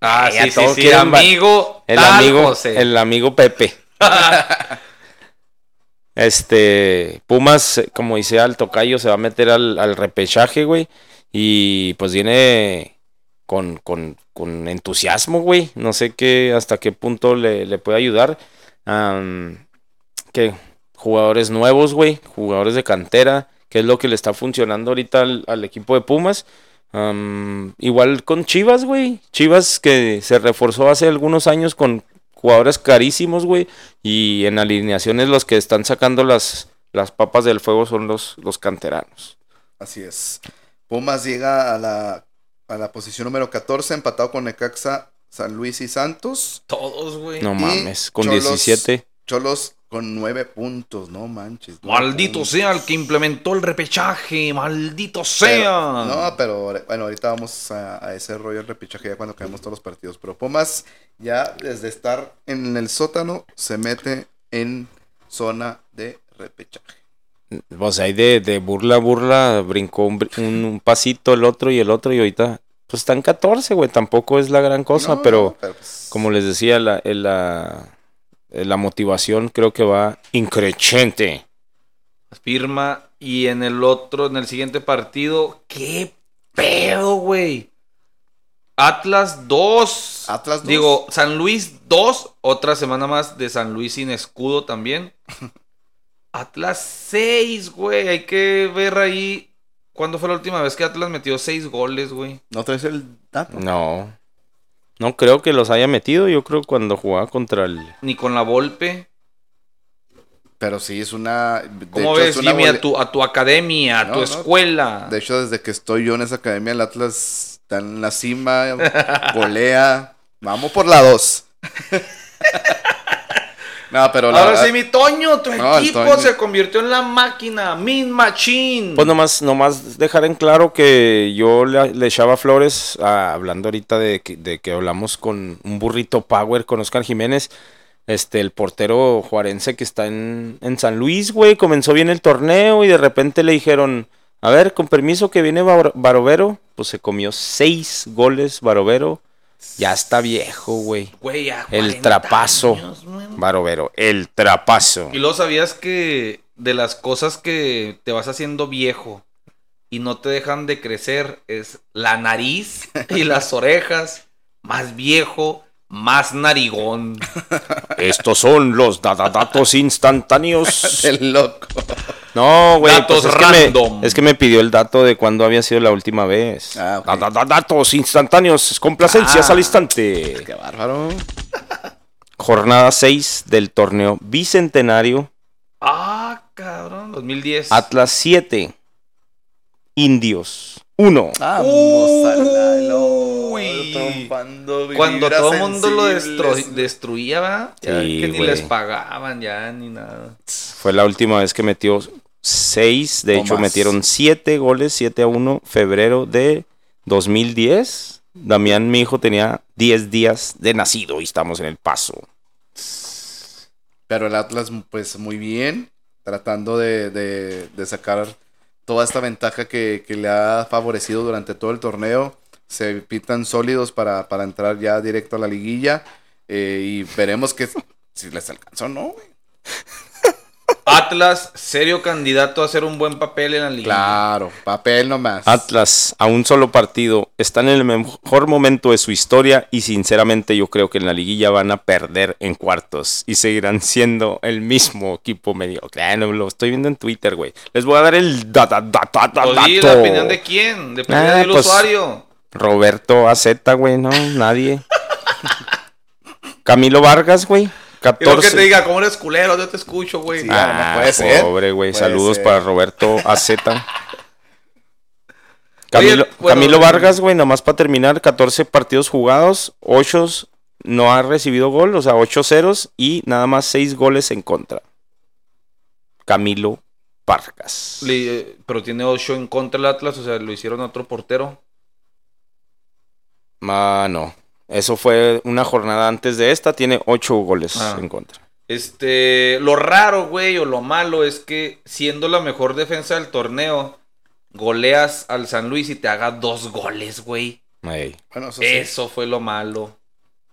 Ah, sí, sí, sí. va- Amigo. el amigo, José. el amigo Pepe. Este, Pumas, eh, como dice al tocayo, se va a meter al, repechaje, güey. Y pues viene con, con, con entusiasmo, güey. No sé qué, hasta qué punto le, le puede ayudar. Que jugadores nuevos, güey. Jugadores de cantera. Que es lo que le está funcionando ahorita al, al equipo de Pumas. Igual con Chivas, güey. Chivas que se reforzó hace algunos años con jugadores carísimos, güey. Y en alineaciones los que están sacando las, las papas del fuego son los, los canteranos. Así es. Pumas llega a la, a la posición número 14, empatado con Necaxa, San Luis y Santos. Todos, güey. No Y mames, con Cholos- 17. Cholos con 9 puntos, no manches. nueve Maldito puntos. sea el que implementó el repechaje. Maldito sea. Pero- no, pero bueno, ahorita vamos a, a ese rollo del repechaje ya cuando caemos todos los partidos. Pero Pumas ya desde estar en el sótano se mete en zona de repechaje. Pues ahí de, de burla a burla brincó un, br- un- un pasito el otro y el otro y ahorita pues están 14, güey. Tampoco es la gran cosa, No, pero pues, como les decía, la, el- la, la motivación creo que va increchente. Firma. Y en el otro, en el siguiente partido, ¿qué pedo, güey? Atlas 2. Atlas dos. Digo, San Luis 2. Otra semana más de San Luis sin escudo también. Atlas 6, güey. Hay que ver ahí. ¿Cuándo fue la última vez que Atlas metió 6 goles, güey? ¿No traes el dato? No. No creo que los haya metido. Yo creo cuando jugaba contra el. Ni con la Volpe. Pero sí, es una... de ¿Cómo hecho, ves, es una Jimmy, a tu, a tu academia, a No, tu no. escuela? De hecho, desde que estoy yo en esa academia, el Atlas está en la cima, golea. Vamos por la 2. no, pero la Ahora verdad- sí, mi Toño, tu No, equipo Toño. se convirtió en la máquina, Min Machine. Pues nomás, nomás dejar en claro que yo le, le echaba flores, ah, hablando ahorita de que, de que hablamos con un burrito power con Oscar Jiménez, este, el portero juarense que está en, en San Luis, güey, comenzó bien el torneo y de repente le dijeron, a ver, con permiso que viene Bar- Barovero, pues se comió seis goles Barovero, ya está viejo, güey. El 40 trapazo. años. Barovero, el trapazo. Y luego sabías que de las cosas que te vas haciendo viejo y no te dejan de crecer es la nariz y las orejas, más viejo, más narigón. Estos son los da- da- datos instantáneos. El loco. No, güey, Datos pues es, que me, random. es que me pidió el dato de cuándo había sido la última vez. Ah. Da- da- datos instantáneos, complacencias Ah. al instante. Qué bárbaro. Jornada 6 del torneo bicentenario. Ah, cabrón, 2010. Atlas 7. Indios 1. Vamos a la Uy, y Trompando cuando todo el mundo lo destruía, ¿va? Ya Sí, que ni les pagaban ya ni nada. Fue la última vez que metió seis. De O hecho, más. metieron siete goles, 7 a 1, febrero de 2010. Damián, mi hijo, tenía 10 días de nacido y estamos en el paso. Pero el Atlas, pues muy bien, tratando de, de- de sacar toda esta ventaja que, que le ha favorecido durante todo el torneo. Se pitan sólidos para, para entrar ya directo a la liguilla. eh, y veremos que si les alcanzó o no, güey. Atlas, serio candidato a hacer un buen papel en la liga. Claro, papel nomás. Atlas, a un solo partido, están en el mejor momento de su historia y sinceramente yo creo que en la liguilla van a perder en cuartos y seguirán siendo el mismo equipo mediocre. Ah, no, lo estoy viendo en Twitter, güey. Les voy a dar el da- da- da- da- da- Oye, dato. ¿la opinión de quién? ¿De Ah, del pues, usuario? Roberto AZ, güey, no, nadie. Camilo Vargas, güey. Quiero que 14. te diga, ¿cómo eres culero? Yo te escucho, güey. Sí. Ah, no puede ser. Pobre, güey. Puede Saludos ser. para Roberto AZ. Camilo, bueno, Camilo Vargas, güey, nomás para terminar, 14 partidos jugados, 8 no ha recibido gol, o sea, 8 ceros y nada más 6 goles en contra. Camilo Vargas. Le- eh, pero tiene 8 en contra el Atlas, o sea, lo hicieron a otro portero. Ah, no. Eso fue una jornada antes de esta, tiene 8 goles Ah. en contra. Este, lo raro, güey, o lo malo es que siendo la mejor defensa del torneo, goleas al San Luis y te haga dos goles, güey. Ey. Bueno, eso sí. Eso fue lo malo.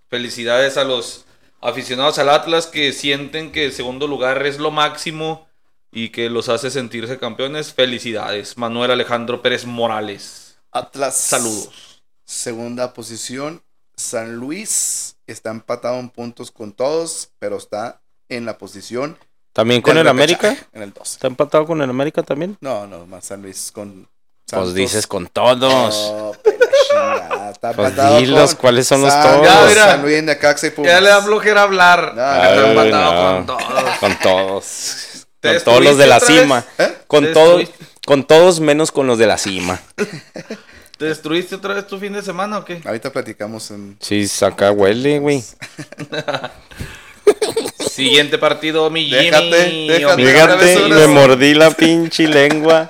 Felicidades a los aficionados al Atlas que sienten que el segundo lugar es lo máximo y que los hace sentirse campeones. Felicidades, Manuel Alejandro Pérez Morales. Atlas. Saludos. Segunda posición. San Luis está empatado en puntos con todos, pero está en la posición. ¿También con el repechaje, América? En el 12. ¿Está empatado con el América también? No, no, más San Luis con. Pues dices con todos. No, pero chingada, está Pues empatado dilos, con ¿cuáles son los Santos, todos? Ya, mira. San Luis, Necaxa y Pumas. Ya le da flojera hablar. No, está empatado no. con todos. Con todos. ¿Te Con todos los de la cima. ¿Eh? Con ¿Te todos, destruiste? con todos menos con los de la cima. ¿Te destruiste otra vez tu fin de semana o qué? Ahorita platicamos en. Sí, saca huele, güey. Siguiente partido, mi Jimmy. Déjate, déjate. me mordí la pinche lengua.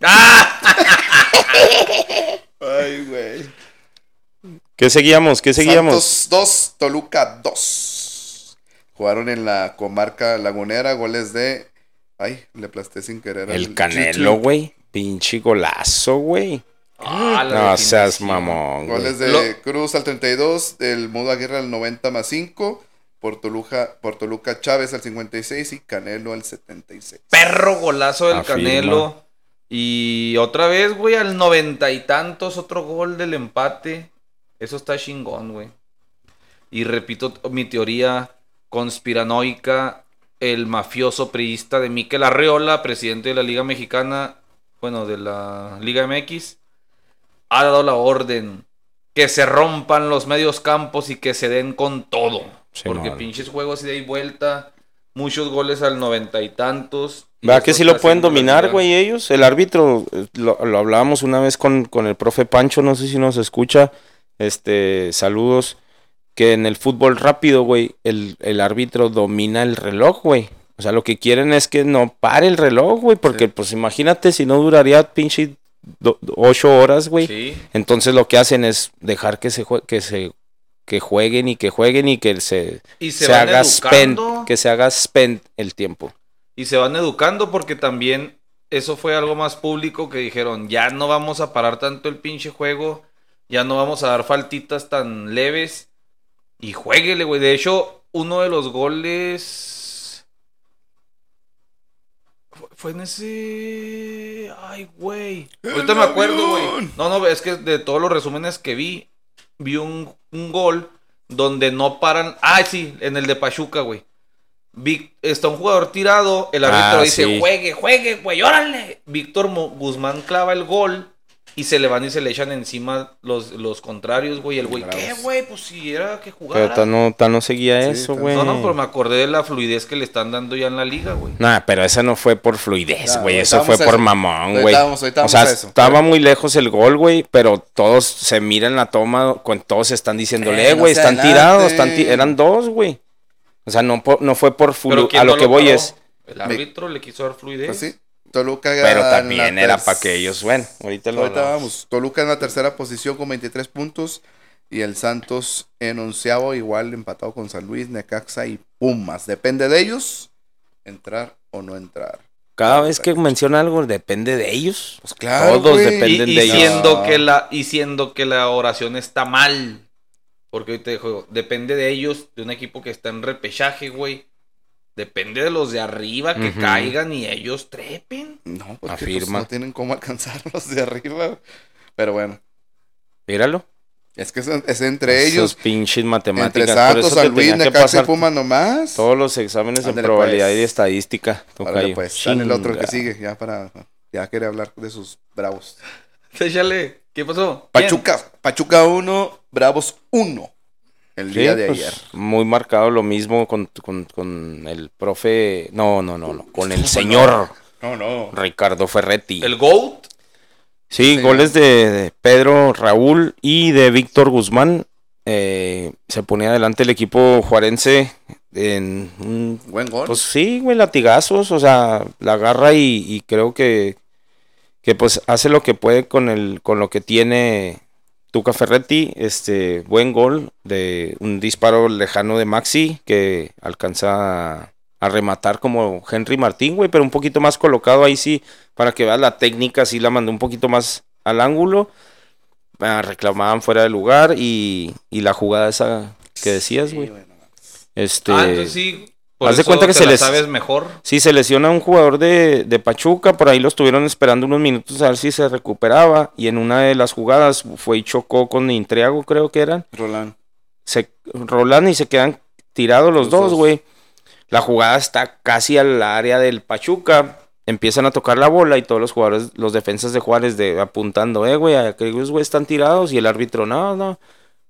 Ay, güey. ¿Qué seguíamos? ¿Qué seguíamos? Santos 2, Toluca 2. Jugaron en la comarca lagunera, goles de. Ay, le aplasté sin querer. El al Canelo, güey. Pinche golazo, güey. Ah, No seas mamón, güey. Goles de Lo- Cruz al 32, del Mudo Aguirre al 90 más 5, por Toluca, por Toluca Chávez al 56 y Canelo al 76. Perro golazo del Afirma. Canelo. Y otra vez, güey, al noventa y tantos, otro gol del empate. Eso está chingón, güey. Y repito mi teoría conspiranoica. El mafioso priista de Miquel Arreola, presidente de la Liga Mexicana, bueno, de la Liga MX, ha dado la orden que se rompan los medios campos y que se den con todo. Sí, porque pinches juegos y vuelta, muchos goles al noventa y tantos. ¿Verdad que sí lo pueden dominar, güey, ellos? El árbitro, eh, lo, lo hablábamos una vez con, con el profe Pancho, no sé si nos escucha. Este, saludos. Que en el fútbol rápido, güey, el, el árbitro domina el reloj, güey. O sea, lo que quieren es que no pare el reloj, güey, porque Sí. pues imagínate si no duraría pinche ocho horas, güey. Sí. Entonces lo que hacen es dejar que se jue- que se que jueguen y que jueguen y que se, Y se, haga spend, que se haga spend el tiempo. Y se van educando porque también eso fue algo más público que dijeron, ya no vamos a parar tanto el pinche juego, ya no vamos a dar faltitas tan leves. Y jueguele, güey. De hecho, uno de los goles... Fue- en ese... Ay, güey. Ahorita me acuerdo, güey. No, no, es que de todos los resúmenes que vi, vi un, un gol donde no paran... Ah, sí, en el de Pachuca, güey. Vic- está un jugador tirado, el árbitro Ah, dice, sí. juegue, juegue, güey, órale. Víctor Mo- Guzmán clava el gol Y se le van y se le echan encima los, los contrarios, güey. El güey. ¿qué, güey? Pues si era que Pero jugara. tan no, tan no seguía Sí, eso, güey. No, no, pero me acordé de la fluidez que le están dando ya en la liga, güey. Nah, pero esa no fue por fluidez, güey. Eso fue por eso. mamón, güey. O sea, a eso. estaba muy lejos el gol, güey, pero todos se miran la toma, con todos están diciéndole, eh, no güey, están tirados, están ti- eran dos, güey. O sea, no, no fue por Pero flu ¿quién a lo que voy paró? es. El árbitro le quiso dar fluidez. Pues sí. Toluca Pero también era para que ellos, bueno, ahorita lo Ahorita vamos. Toluca en la tercera posición con 23 puntos. Y el Santos en onceavo, igual empatado con San Luis, Necaxa y Pumas. Depende de ellos entrar o no entrar. Cada vez que menciona algo, depende de ellos. Pues claro, Todos dependen y de ellos. siendo No. que la, y siendo que la oración está mal. Porque ahorita dijo, depende de ellos, de un equipo que está en repechaje, güey. Depende de los de arriba que caigan y ellos trepen. No, porque pues, Afirma. no tienen cómo alcanzarlos de arriba. Pero bueno, Míralo. es que es, es entre Esos ellos. pinches Entre matemáticas. Por Santos, San Luis, Necaxa y nomás. todos los exámenes en Ándale, probabilidad pues. y estadística. Tocayo. pues, dale el otro que sigue, ya para. Ya quiere hablar de sus bravos. Échale, ¿qué pasó? ¿Quién? Pachuca, Pachuca 1, Bravos 1. El Sí, día de pues, ayer. Muy marcado lo mismo con, con- con el profe. No, no, no, no. Con el señor No, no. Ricardo Ferretti. ¿El GOAT? Sí, Sí. goles de, de Pedro Raúl y de Víctor Guzmán. Eh, se ponía adelante el equipo juarense en un Buen gol. Pues sí, güey, latigazos, o sea, la agarra y, y creo que, que pues hace lo que puede con el, con lo que tiene Tuca Ferretti, este, buen gol de un disparo lejano de Maxi que alcanza a, rematar como Henry Martín, güey, pero un poquito más colocado ahí sí, para que veas la técnica, sí la mandó un poquito más al ángulo, Ah, reclamaban fuera de lugar y, y la jugada esa que decías, Sí, güey, no. este... Ah, entonces sí. Por haz de cuenta que te se les- sabes mejor. Sí, se lesiona un jugador de, de Pachuca, por ahí lo estuvieron esperando unos minutos a ver si se recuperaba y en una de las jugadas fue y chocó con Intriago, creo que eran. Roland. Se rolan y se quedan tirados los, dos. güey. La jugada está casi al área del Pachuca. Empiezan a tocar la bola y todos los jugadores, los defensas de Juárez de apuntando, eh, güey, aquellos güey están tirados y el árbitro, no, no.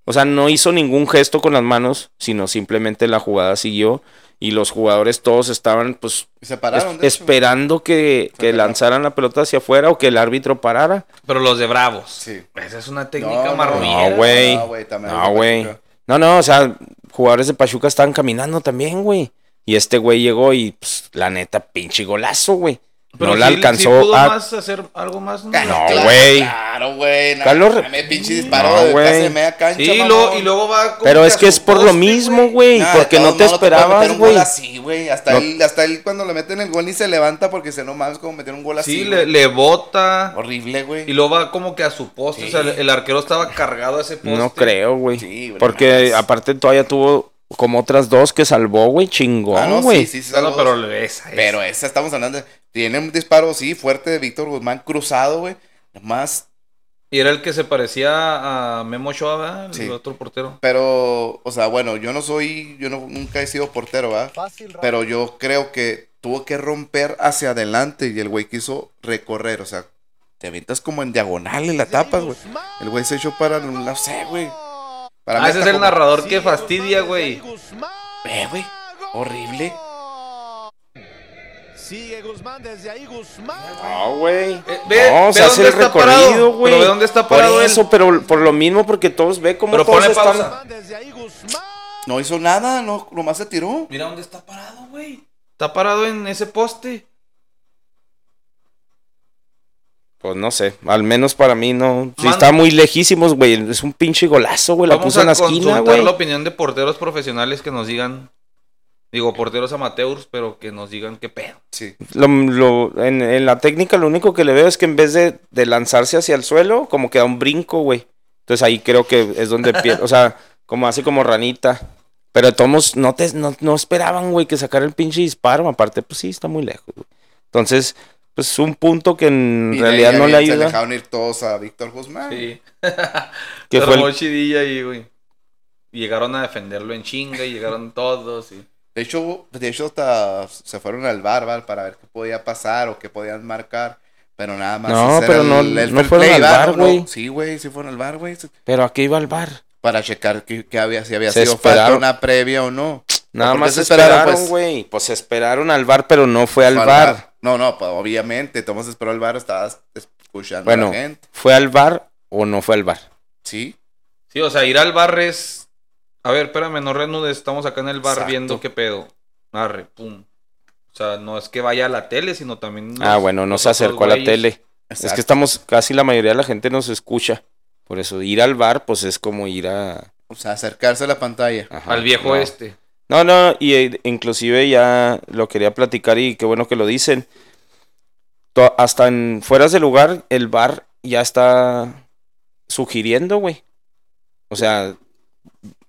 O sea, no hizo ningún gesto con las manos, sino simplemente la jugada siguió y los jugadores todos estaban, pues, se pararon, es- esperando que, que lanzaran la pelota hacia afuera o que el árbitro parara. Pero los de Bravos. Sí. Esa es una técnica No, no, marrullera. No, güey. No, güey, No. No, no, o sea, jugadores de Pachuca estaban caminando también, güey. Y este güey llegó y, pues, la neta, pinche golazo, güey. Pero no la sí- alcanzó pudo a... más hacer algo más. ¿no? Claro, güey. Claro, güey. no, Carlos- mames, pinche disparo No, de güey. casi de media cancha. Sí, y luego, y luego va Pero es que es por lo mismo, güey. Nah, Porque no te esperabas, güey. así, güey. Hasta, No. él, hasta él cuando le meten el gol ni se levanta porque se no mames como meter un gol así. Sí, güey. le, le bota. Horrible, güey. Y luego va como que a su poste. Sí. O sea, el, el arquero estaba cargado a ese poste. No creo, güey. Sí, güey, Porque aparte todavía tuvo como otras dos que salvó, güey. Chingón, Ah, no, güey. sí, sí, sí, No, pero esa, esa. Pero esa estamos hablando. de- Tiene un disparo, sí, fuerte de Víctor Guzmán cruzado, güey. Más, Y era el que se parecía a Memo Ochoa, ¿verdad? El Sí. otro portero. pero, o sea, bueno, yo no soy, yo no, nunca he sido portero, ¿verdad? Pero yo creo que tuvo que romper hacia adelante y el güey quiso recorrer, o sea, te avientas como en diagonal y la tapas, güey. El güey se echó para, no sé, güey. Para Ah, mí ese es el como- narrador que fastidia, güey. Eh, güey, horrible. Sigue Guzmán desde ahí, Guzmán. No, güey. Eh, ve- no, ve se hace dónde el está recorrido, parado, güey. pero ve dónde está Por parado él. eso, pero por lo mismo, porque todos ve cómo Pero todos ponle están... Guzmán desde ahí, Guzmán. No hizo nada, no, nomás se tiró. Mira dónde está parado, güey. Está parado en ese poste. Pues no sé, al menos para mí no. Sí, Man- está muy lejísimos, güey. Es un pinche golazo, güey. La puso en la esquina, güey. la opinión de porteros profesionales que nos digan. Digo, porteros amateurs, pero que nos digan qué pedo. Sí. Lo, lo- en, en la técnica lo único que le veo es que en vez de, de lanzarse hacia el suelo, como que da un brinco, güey. Entonces ahí creo que es donde pierde, o sea, como así como ranita. Pero de todos modos, no, te, no, no esperaban, güey, que sacara el pinche disparo. Aparte, pues sí, está muy lejos, güey. Entonces, pues un punto que en Y realidad no le habían- Se ayuda. dejaron ir todos a Víctor Guzmán. Sí. Que fue el- chidilla ahí, güey. Llegaron a defenderlo en chinga y llegaron todos. Y... De hecho, de hecho hasta se fueron al bar, ¿vale? para ver qué podía pasar o qué podían marcar. Pero nada más. No, pero no- el, el no fueron play, al ¿va? bar, No, no. güey. Sí, güey, sí fueron al bar, güey. Pero aquí iba al bar. Para checar que, que había, si había Se sido falta una previa o no. Nada ¿Por qué más se esperaron, pues? güey. Pues se esperaron al bar, pero no fue al Fue bar. No, no, pues obviamente. Tomás esperó al bar, estabas escuchando a Bueno, la gente. ¿fue al bar o no fue al bar? Sí. Sí, o sea, ir al bar es. A ver, espérame, no reanudes. Estamos acá en el bar Exacto. viendo qué pedo. Arre, pum. O sea, no es que vaya a la tele, sino también. ah, bueno, no se acercó a la tele. Es que estamos, casi la mayoría de la gente nos escucha. Por eso, ir al bar, pues es como ir a. O sea, acercarse a la pantalla. ajá, Al viejo no. este. No, no, y eh, inclusive ya lo quería platicar y qué bueno que lo dicen. To- hasta en fueras de lugar, el bar ya está sugiriendo, güey. O sea,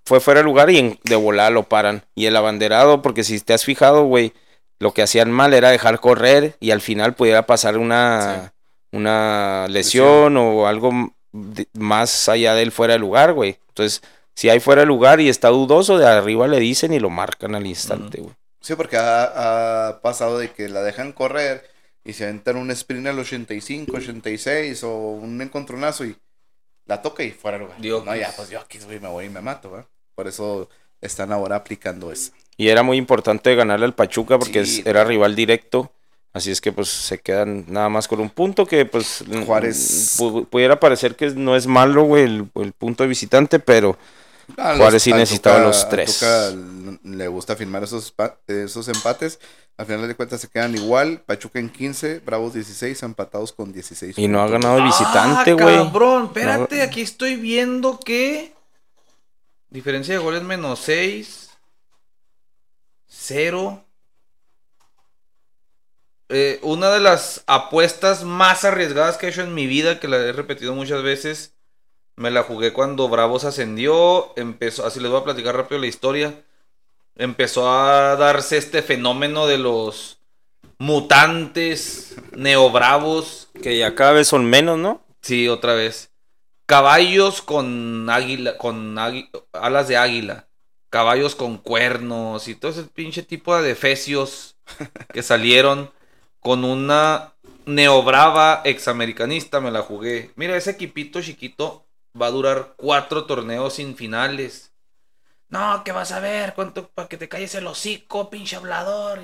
fue fuera de lugar y en- de volada lo paran. Y el abanderado, porque si te has fijado, güey, lo que hacían mal era dejar correr y al final pudiera pasar una, una lesión, o algo de- más allá del fuera de lugar, güey. Entonces, si hay fuera de lugar y está dudoso, de arriba le dicen y lo marcan al instante, güey. Sí, porque ha, ha pasado de que la dejan correr y se aventan un sprint al 85, 86 o un encontronazo y la toca y fuera de lugar. Dios. No, ya, pues yo aquí güey, me voy y me mato, ¿verdad? Por eso están ahora aplicando eso. Y era muy importante ganarle al Pachuca porque Sí, era rival directo. Así es que pues se quedan nada más con un punto que pues Juárez- pu- pudiera parecer que no es malo, güey, el, el punto de visitante, pero A Juárez sí a necesitaba Tuca- los a tres. Tuca l- le gusta firmar esos, esos empates. Al final de cuentas se quedan igual. Pachuca en 15, Bravos 16, empatados con 16. y no ha ganado de visitante, ah, güey. cabrón, espérate, No. aquí estoy viendo que. Diferencia de goles menos 6. 0. Eh, una de las apuestas más arriesgadas que he hecho en mi vida, que la he repetido muchas veces, me la jugué cuando Bravos ascendió. Empezó, así les voy a platicar rápido la historia. Empezó a darse este fenómeno de los mutantes neobravos Que ya cada vez son menos, ¿no? Sí, otra vez. Caballos con águila, con alas de águila. Caballos con cuernos y todo ese pinche tipo de defecios que salieron con una neobrava examericanista. Me la jugué. Mira, ese equipito chiquito va a durar cuatro torneos sin finales. No, que vas a ver, cuánto para que te calles el hocico, pinche hablador.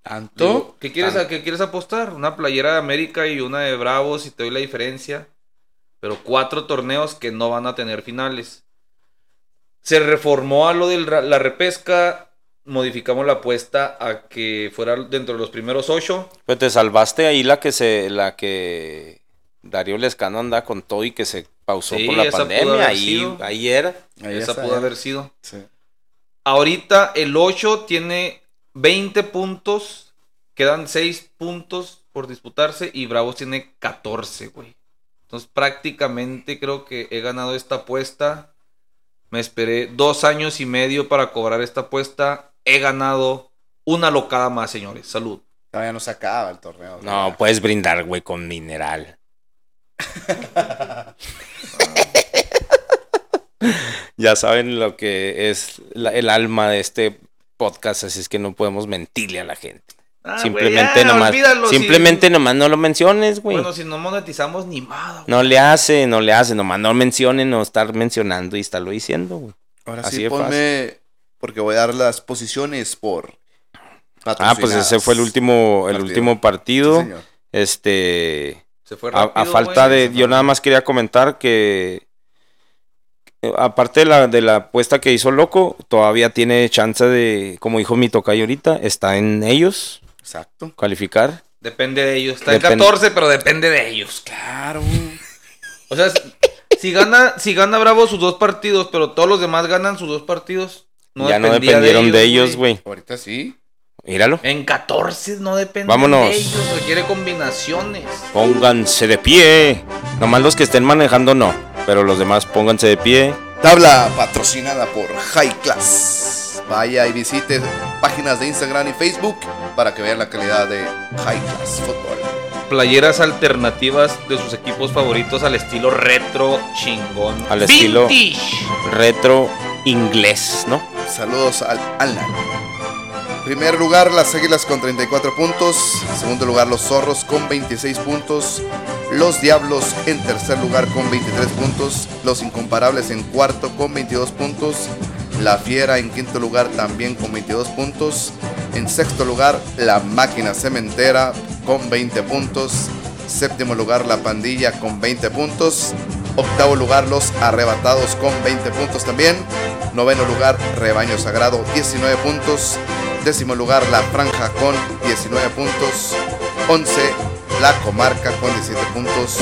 ¿Tanto? Digo, ¿qué, quieres, Tanto. ¿Qué quieres apostar? Una playera de América y una de Bravos y te doy la diferencia. Pero cuatro torneos que no van a tener finales. Se reformó a lo de la repesca. Modificamos la apuesta a que fuera dentro de los primeros ocho. Pero te salvaste ahí la que se, la que Darío Lescano anda con todo y que se pausó Sí, por la pandemia. Ahí, ahí era. Ahí Esa pudo haber sido. Sí. Ahorita el 8 tiene 20 puntos. Quedan 6 puntos por disputarse. Y Bravos tiene 14, güey. Entonces prácticamente creo que he ganado esta apuesta. Me esperé dos años y medio para cobrar esta apuesta. He ganado una locada más, señores. Salud. Todavía no se acaba el torneo. No, Ya. puedes brindar, güey, con mineral. ya saben lo que es la- el alma de este podcast, así es que no podemos mentirle a la gente. Ah, simplemente ya, nomás, si- simplemente nomás no lo menciones, güey. Bueno, si no monetizamos ni nada. güey. No le hace, no le hace, nomás no mencione, no estar mencionando y estarlo diciendo, güey. Ahora Así sí, de ponme. Porque voy a dar las posiciones por. Ah, pues ese fue el último, el Partido. último partido. Sí, señor. este, Se fue a, rápido, a falta de, yo nada más quería comentar que eh, aparte de la, de la apuesta que hizo Loco, todavía tiene chance de, como dijo mi tocayo ahorita, está en ellos Exacto. calificar. Depende de ellos. Está Depende- en 14, pero depende de ellos. Claro. O sea, si gana, si gana Bravo sus dos partidos, pero todos los demás ganan sus dos partidos. ya no dependieron de ellos, güey. Ahorita sí. Míralo. En 14 no depende Vámonos. de ellos, requiere combinaciones. Pónganse de pie. Nomás los que estén manejando no, pero los demás pónganse de pie. Tabla patrocinada por High Class. Vaya y visite páginas de Instagram y Facebook para que vean la calidad de High Class Football. Playeras alternativas de sus equipos favoritos al estilo retro chingón. Al estilo- Vintage. Retro inglés, ¿no? Saludos al Alan. Primer lugar, las Águilas con 34 puntos. Segundo lugar, los Zorros con 26 puntos. Los Diablos en tercer lugar con 23 puntos. Los Incomparables en cuarto con 22 puntos. La Fiera en quinto lugar también con 22 puntos. En sexto lugar, la Máquina Cementera con 20 puntos. Séptimo lugar, la Pandilla con 20 puntos. Octavo lugar, los Arrebatados con 20 puntos también. Noveno lugar, Rebaño Sagrado, 19 puntos. Décimo lugar, La Franja con 19 puntos. 11, La Comarca con 17 puntos.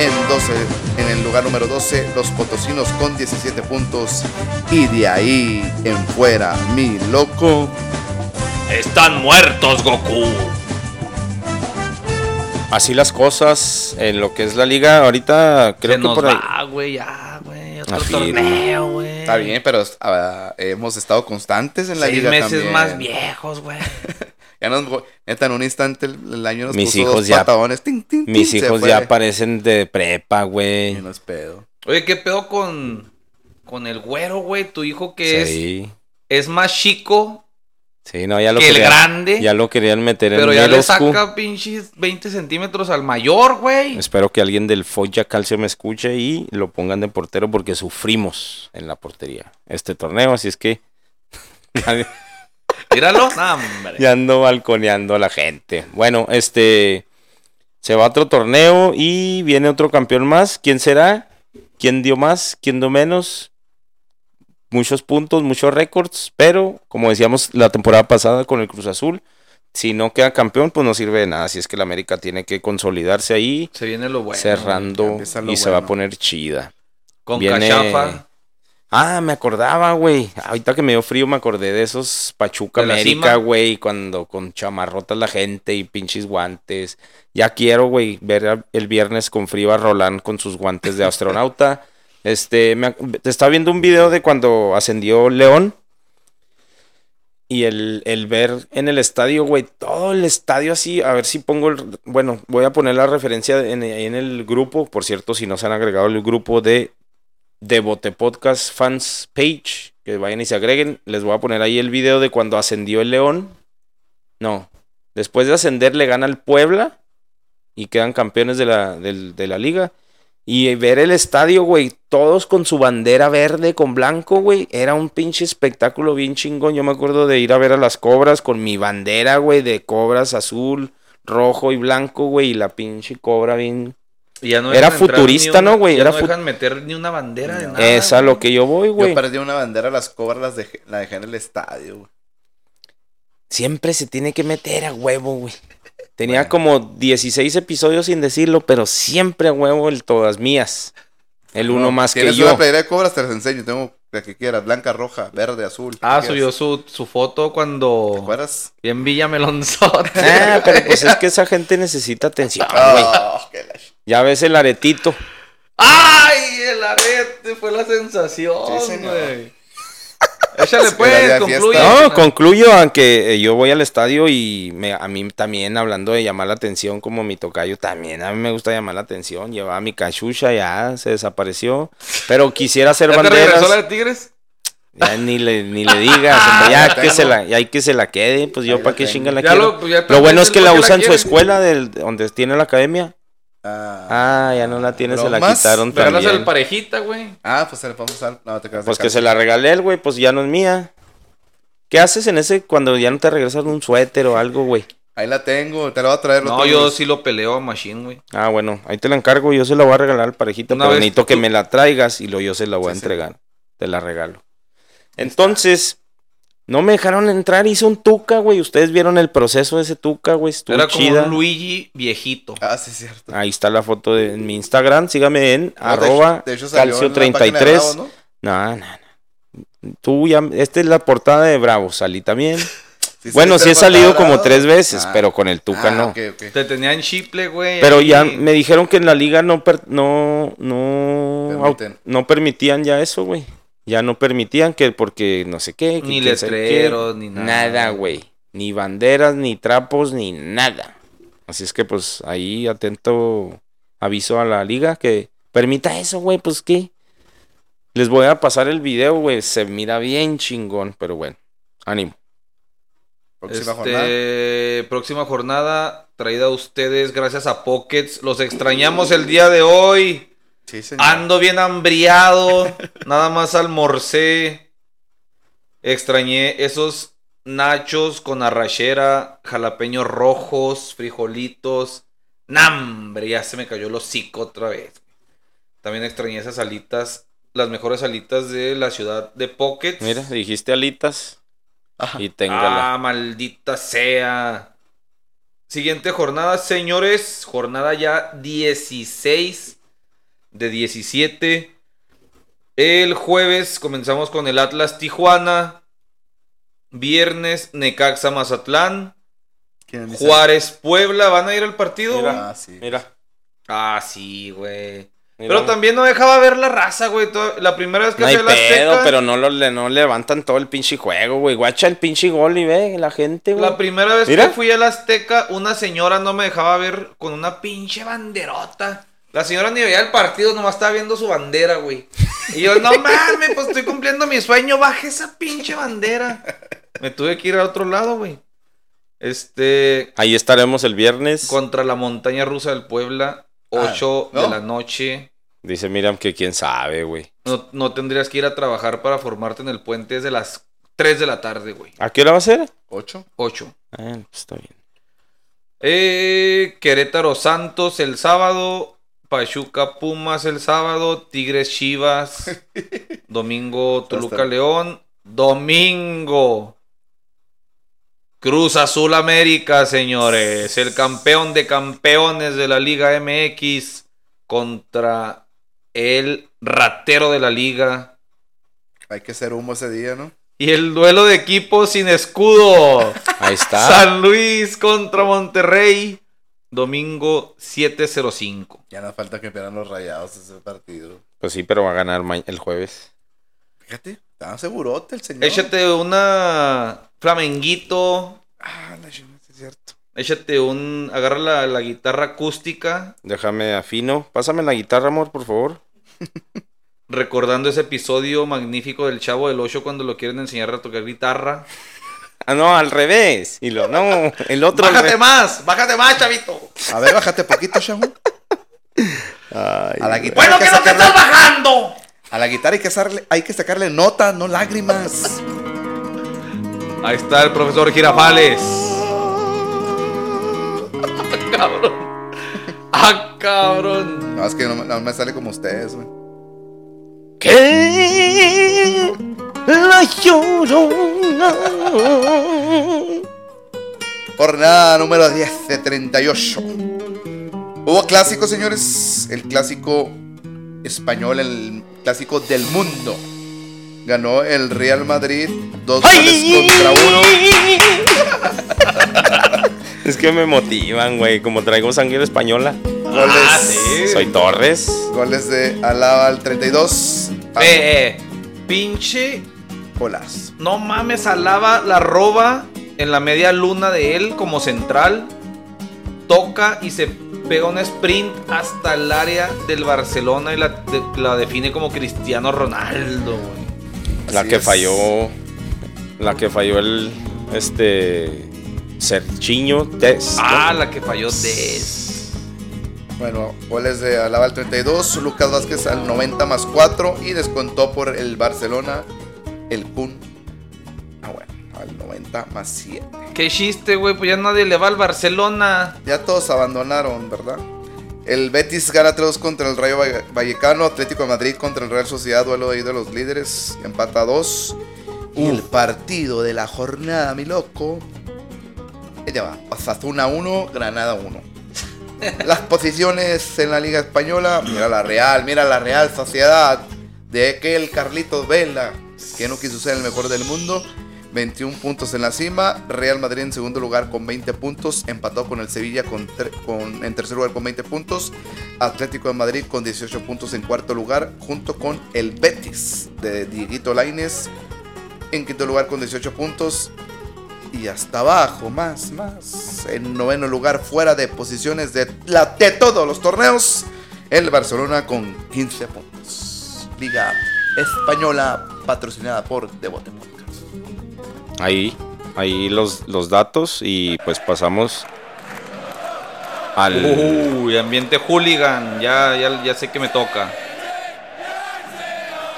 En 12, en el lugar número 12, Los Potosinos con 17 puntos. Y de ahí en fuera, mi loco. Están muertos, Goku. Así las cosas en lo que es la liga. Ahorita creo Se que nos por ahí. va, güey, ya. Otro Así. torneo, güey. Está bien, pero ah, hemos estado constantes en la Seis liga meses también. más viejos, güey. Ya nos, neta, en un instante el, el año nos Mis puso hijos dos ya- patadones. tin, tin, tin, Mis hijos fue. ya parecen de prepa, güey. Es pedo. Oye, ¿qué pedo con, con el güero, güey? Tu hijo que Sí. es, es más chico Sí, no, ya lo que el grande. Ya lo querían meter en pero ya le saca pinches 20 centímetros al mayor, güey. Espero que alguien del Foya Calcio me escuche y lo pongan de portero porque sufrimos en la portería este torneo. Así es que Míralo. Hombre. ya ando balconeando a la gente. Bueno, este se va a otro torneo y viene otro campeón más. ¿Quién será? ¿Quién dio más? ¿Quién dio menos? Muchos puntos, muchos récords, pero como decíamos la temporada pasada con el Cruz Azul, si no queda campeón, pues no sirve de nada. Así es que la América tiene que consolidarse ahí Se viene lo bueno. cerrando lo y se va a poner chida. Con Viene- Cachafa. Ah, me acordaba, güey. Ahorita que me dio frío me acordé de esos Pachuca ¿De América, güey, cuando con chamarrotas la gente y pinches guantes. Ya quiero, güey, ver el viernes con frío a Roland con sus guantes de astronauta. Este, me, estaba viendo un video de cuando ascendió León. Y el, el ver en el estadio, güey, todo el estadio así, a ver si pongo el... Bueno, voy a poner la referencia en, en el grupo, por cierto, si no se han agregado el grupo de Devote Podcast Fans Page, que vayan y se agreguen, les voy a poner ahí el video de cuando ascendió el León. No, después de ascender le gana el Puebla y quedan campeones de la, de la liga. Y ver el estadio, güey, todos con su bandera verde con blanco, güey, era un pinche espectáculo bien chingón. Yo me acuerdo de ir a ver a las cobras con mi bandera, güey, de cobras azul, rojo y blanco, güey, y la pinche cobra bien... Ya no Era futurista, una- ¿no, güey? ya Era no dejan meter ni una bandera de nada. Esa a lo que yo voy, güey. Yo perdí una bandera, las cobras las dejé, la dejé en el estadio. güey. Siempre se tiene que meter a huevo, güey. Tenía como 16 episodios sin decirlo, pero siempre a huevo el todas mías. El uno No, más que Tienes yo. una playera de cobras, te las enseño. Tengo la que quieras, blanca, roja, verde, azul. Ah, ¿qué subió su, su foto ¿Te cuando... acuerdas? Bien Villa Melonzote. Ah, pero pues es que esa gente necesita atención, güey. Ah, ch- Ya ves el aretito. ¡Ay! El arete fue la sensación, Sí, güey. Échale pues, concluye. No, concluyo, aunque eh, yo voy al estadio y me- a mí también, hablando de llamar la atención, como mi tocayo, también a mí me gusta llamar la atención. Llevaba mi cachucha, ya se desapareció. Pero quisiera hacer ¿Ya te banderas. regresó la de Tigres? Ya ni le, ni le digas, hombre, ya que se la, ya hay que se la quede, pues yo para qué chinga la Ya quiero. lo- ya Lo, bueno es que la usa en su escuela, del, donde tiene la academia. Ah, Ah, ya no la tiene, se la quitaron Regalas también. al parejita, güey. ah, pues se le podemos usar. No, te quedas Pues que se la regalé él, güey, pues ya no es mía. ¿Qué haces en ese cuando ya no te regresas un suéter o algo, güey? Ahí la tengo, te la voy a traer. No, yo sí lo peleo a Machine, güey. Ah, bueno, ahí te la encargo, yo se la voy a regalar al parejita, Una pero necesito que me la traigas y luego yo se la voy a sí. entregar. Te la regalo. Entonces, no me dejaron entrar, hice un tuca, güey. Ustedes vieron el proceso de ese tuca, güey. Estuvo Era como chida. un Luigi viejito. Ah, sí, es cierto. Ahí está la foto de en mi Instagram. Sígame en No, de arroba hecho- de hecho salió en la página de calcio33. Bravos, ¿no? No, no. Tú ya, esta es la portada de Bravo, salí también. Sí bueno, sí he salido como tres veces, Ah. pero con el Tuca Ah, no. ok, ok. Te tenían chiple, güey. Pero ahí. ya me dijeron que en la liga no per- no no Permiten. no permitían ya eso, güey. Ya no permitían que porque no sé qué, que Ni letreros, ni nada. Nada, güey. Ni banderas, ni trapos, ni nada. Así es que pues ahí atento aviso a la liga que permita eso, güey, pues qué. Les voy a pasar el video, güey. Se mira bien chingón, pero bueno. Ánimo. Próxima jornada. Este, próxima jornada traída a ustedes gracias a Pockets. Los extrañamos el día de hoy. Sí, señor. Ando bien hambriado. Nada más almorcé. Extrañé esos nachos con arrachera, jalapeños rojos, frijolitos. Nambre, ya se me cayó el hocico otra vez. También extrañé esas alitas, las mejores alitas de la ciudad de Pockets. Mira, dijiste alitas. Ajá. Y téngala. Ah, maldita sea. Siguiente jornada, señores. Jornada ya 16 de 17. El jueves comenzamos con el Atlas Tijuana. Viernes, Necaxa Mazatlán. Juárez Puebla. ¿Van a ir al partido? Mira. Ah, sí. Mira. Ah, sí, güey. mira. Pero también no dejaba ver la raza, güey. La primera vez que No hay a la pedo, Azteca- pero no, lo, le- no levantan todo el pinche juego, güey. Guacha el pinche gol y ve la gente, güey. La primera vez Mira. que fui a la Azteca, una señora no me dejaba ver con una pinche banderota. La señora ni veía el partido, nomás estaba viendo su bandera, güey. Y yo, no mames, pues estoy cumpliendo mi sueño, baje esa pinche bandera. Me tuve que ir a otro lado, güey. Este, Ahí estaremos el viernes. contra la montaña rusa del Puebla, 8 ¿no? de la noche. Dice Miriam que quién sabe, güey. No, no tendrías que ir a trabajar para formarte en el puente desde las 3 de la tarde, güey. ¿A qué hora va a ser? ¿Ocho? 8. Ah, pues está bien. Eh, Querétaro Santos el sábado. Pachuca Pumas el sábado. Tigres Chivas. Domingo Toluca León. Domingo. Cruz Azul América, señores. El campeón de campeones de la Liga MX contra el ratero de la liga. Hay que hacer humo ese día, ¿no? Y el duelo de equipos sin escudo. Ahí está. San Luis contra Monterrey. Domingo 705. Ya nos falta que pierdan los rayados ese partido. Pues sí, pero va a ganar el jueves. Fíjate, está segurote el señor. Échate una flamenguito. Ah, la sí es cierto. Échate un. Agarra la, la guitarra acústica. Déjame afino. Pásame la guitarra, amor, por favor. Recordando ese episodio magnífico del Chavo del Ocho cuando lo quieren enseñar a tocar guitarra. Ah, no, al revés. Y lo, no, el otro. al ¡Bájate revés. más! ¡Bájate más, chavito! A ver, bájate poquito, Shamu. Ay, A la guitarra ¡Bueno, hay que que no te sacarle, estás bajando! a la guitarra hay que, sacarle, hay que sacarle nota, no lágrimas. Ahí está el profesor Girafales. ¡Ah, cabrón! ¡Ah, cabrón! No, es que no, me- no me sale como ustedes, güey. Que la llorona. Jornada número 10 de 38. Hubo clásico, señores. El clásico español, el clásico del mundo. Ganó el Real Madrid dos goles contra uno. Es que me motivan, güey. Como traigo sangre española. Goles, Ah, sí. Soy Torres. goles de Alaba al 32. A Eh, eh, pinche. Golazo. No mames, Alaba la roba en la media luna de él como central. Toca y se pega un sprint hasta el área del Barcelona y la, de- la define como Cristiano Ronaldo, güey. La Así que es. falló. La que falló el. Este. Serchiño Test. Ah, la que falló de. Bueno, goles de Alaba al 32, Lucas Vázquez al 90 más 4 y descontó por el Barcelona el Kun. Ah, bueno, al 90 más 7. Qué chiste, güey, pues ya nadie le va al Barcelona. Ya todos abandonaron, ¿verdad? El Betis gana 3 contra el Rayo Valle- Vallecano, Atlético de Madrid contra el Real Sociedad, duelo de ahí de los líderes, empata 2. Y el partido de la jornada, mi loco. Ya va, Osasuna 1, Granada 1. Las posiciones en la Liga Española, mira la Real, mira la Real Sociedad de aquel Carlitos Vela, que no quiso ser el mejor del mundo. 21 puntos en la cima, Real Madrid en segundo lugar con 20 puntos, empatado con el Sevilla con, en tercer lugar con 20 puntos, Atlético de Madrid con 18 puntos en cuarto lugar, junto con el Betis de Dieguito Laines en quinto lugar con 18 puntos, y hasta abajo, más, más. En noveno lugar, fuera de posiciones de, la, de todos los torneos, el Barcelona con 15 puntos. Liga Española patrocinada por Devote Podcast. Ahí. ahí los, los datos y pues pasamos al... Uy, ambiente hooligan. Ya, ya, ya sé que me toca.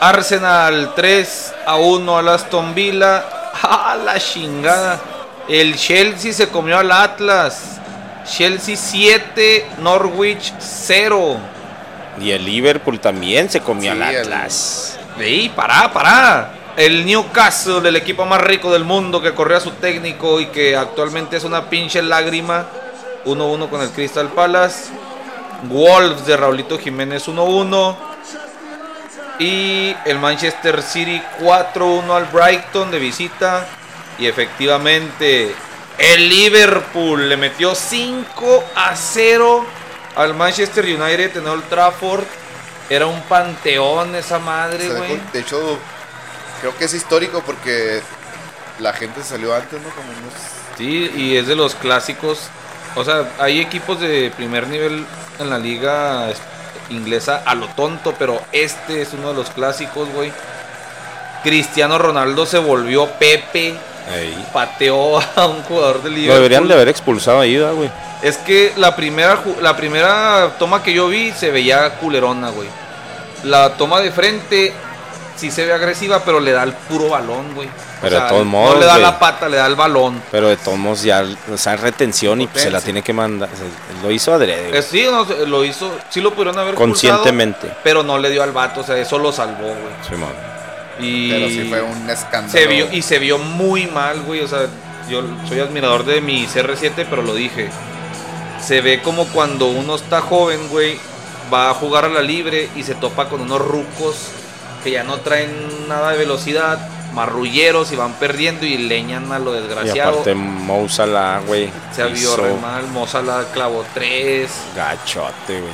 Arsenal 3 a 1 al Aston Villa. ¡Ah, la chingada! El Chelsea se comió al Atlas. Chelsea 7, Norwich 0. Y el Liverpool también se comió Sí, al el- Atlas. ¡Ey, pará, pará! El Newcastle, el equipo más rico del mundo que corrió a su técnico y que actualmente es una pinche lágrima. 1-1 con el Crystal Palace. Wolves de Raulito Jiménez 1-1. Y el Manchester City 4-1 al Brighton de visita. Y efectivamente, el Liverpool le metió 5 a 0 al Manchester United en Old Trafford. Era un panteón esa madre, güey. De hecho, creo que es histórico porque la gente salió antes, ¿no? Como unos... Sí, y es de los clásicos. O sea, hay equipos de primer nivel en la liga es- inglesa a lo tonto, pero este es uno de los clásicos, güey. Cristiano Ronaldo se volvió Pepe, Pateó a un jugador del Lo Liverpool. deberían de haber expulsado ahí, ¿verdad, güey. Es que la primera, la primera toma que yo vi se veía culerona, güey. La toma de frente sí se ve agresiva, pero le da el puro balón, güey. O Pero de todos No modos, le da la pata, le da el balón. Pero de todos modos ya, o sea, en retención y pues, se la tiene que mandar. o sea, lo hizo adrede. Eh, sí, no, lo hizo, sí lo pudieron haber Conscientemente. pero no le dio al vato, o sea, eso lo salvó, güey. Simón. Y Pero sí fue un escándalo. se vio y se vio muy mal, güey, o sea, yo soy admirador de mi CR7, pero lo dije. Se ve como cuando uno está joven, güey, va a jugar a la libre y se topa con unos rucos que ya no traen nada de velocidad, marrulleros y van perdiendo y leñan a lo Y desgraciado. aparte Mo Salah, güey. se vio re mal, Mozala clavó tres. Gachote, güey.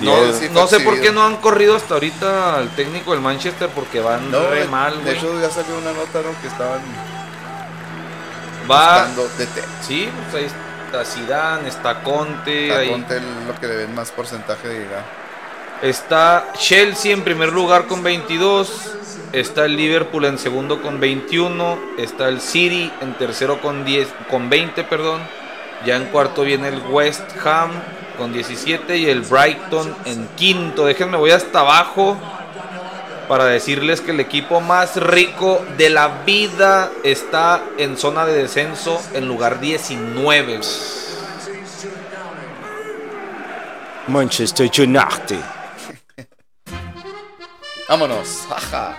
No, sí no sé por qué no han corrido hasta ahorita al técnico del Manchester porque van No, re mal, De hecho, ya salió una nota, ¿no? Que estaban Va, buscando DT. sí, pues ahí está Zidane, está Conte, ahí Conte es lo que le ven más porcentaje de llegar. está Chelsea en primer lugar con 22, está el Liverpool en segundo con 21, está el City en tercero con 10, con 20, perdón. Ya en cuarto viene el West Ham con 17 y el Brighton en quinto. Déjenme voy hasta abajo para decirles que el equipo más rico de la vida está en zona de descenso en lugar 19. Manchester United. Vámonos. Jaja.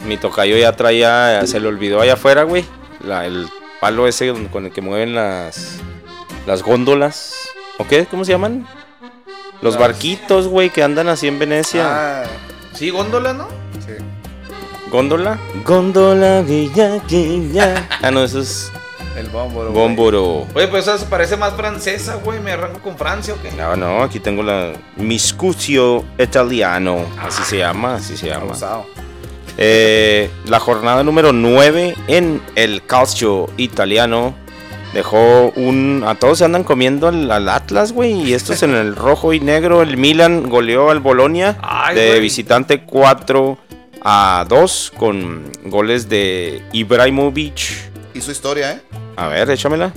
Mi tocayo ya traía, se le olvidó allá afuera, güey. la- el palo ese con con el que mueven las, las góndolas. ¿O qué? ¿Cómo se llaman? Los Las- barquitos, güey, que andan así en Venecia. Ah, Sí, góndola, ¿no? sí. ¿Góndola? Góndola, guilla, guilla. Ah, no, eso es El bómboro. güey. Bómboro. Oye, pues esa parece más francesa, güey. ¿Me arranco con Francia o qué? No, no, aquí tengo la Miscucio Italiano. Así se llama, así se llama. Abusado. Eh, la jornada número 9 en el calcio italiano dejó un. A todos se andan comiendo al, al Atlas, güey. Y esto es en el rojo y negro. El Milan goleó al Bolonia Ay, de güey. visitante 4 a 2 con goles de Ibrahimovic. Hizo historia, ¿eh? A ver, échamela.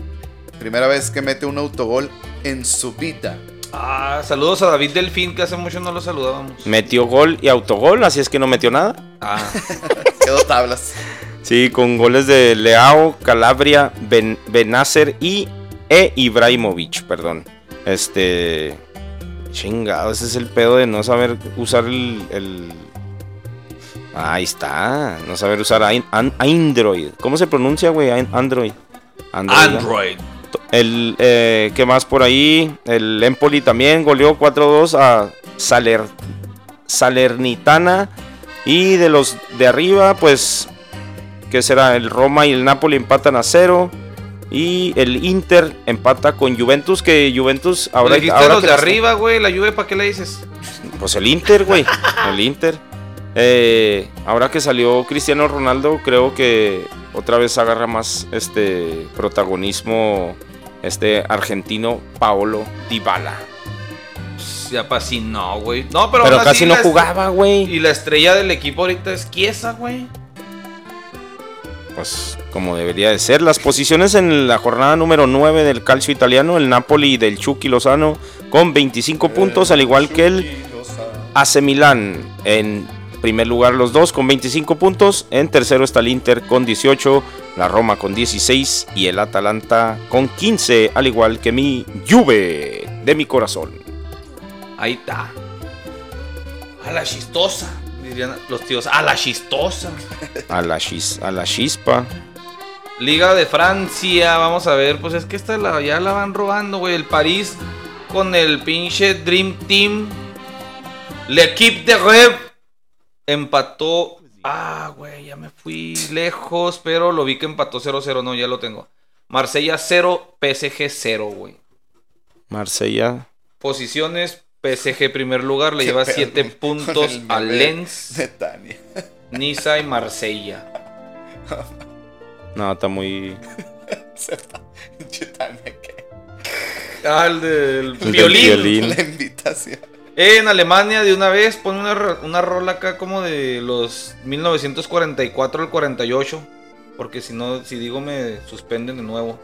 Primera vez que mete un autogol en su vida. Ah, saludos a David Delfín, que hace mucho no lo saludábamos. Metió gol y autogol, así es que no metió nada. Ah, Quedó tablas. Sí, con goles de Leao, Calabria, ben, Benacer y e Ibrahimovic, perdón. Este. Chingado, ese es el pedo de no saber usar el. el- Ahí está, no saber usar Android. ¿Cómo se pronuncia, güey? An- Android. Android. El, eh, ¿Qué más por ahí? El Empoli también goleó 4-2 a Saler, Salernitana. Y de los de arriba, pues, ¿qué será? El Roma y el Napoli empatan a cero. Y el Inter empata con Juventus, que Juventus ahora... Dijiste ahora los que de arriba, güey. La lluvia, ¿para qué le dices? Pues el Inter, güey. El Inter. Eh, ahora que salió Cristiano Ronaldo, creo que otra vez agarra más este protagonismo este argentino Paolo Dybala. Pues, Ya para sí, no, güey. No, pero, Pero casi no jugaba, güey. Y la estrella del equipo ahorita es Chiesa, güey. Pues como debería de ser. Las posiciones en la jornada número 9 del calcio italiano, el Napoli del Chucky Lozano con 25 puntos, al igual que el AC Milán en primer lugar los dos con 25 puntos, en tercero está el Inter con 18, la Roma con 16 y el Atalanta con 15, al igual que mi Juve de mi corazón. Ahí está. A la chistosa. Dirían los tíos. A la chistosa. A la, chis- a la chispa. Liga de Francia. Vamos a ver. Pues es que esta la, ya la van robando, güey. El París con el pinche Dream Team. L'Equipe de Rev. Empató. Ah, güey, ya me fui lejos. Pero lo vi que empató 0-0. No, ya lo tengo. Marsella 0, PSG 0, güey. Marsella. Posiciones. PSG primer lugar, le lleva Qué 7 pedo, puntos a Lens, De Tania. Niza y Marsella. No, está muy. Ah, el del El violín. violín. La invitación. En Alemania, de una vez, pone una, una rola acá como de los 1944 al 48. Porque si no, si digo, me suspenden de nuevo.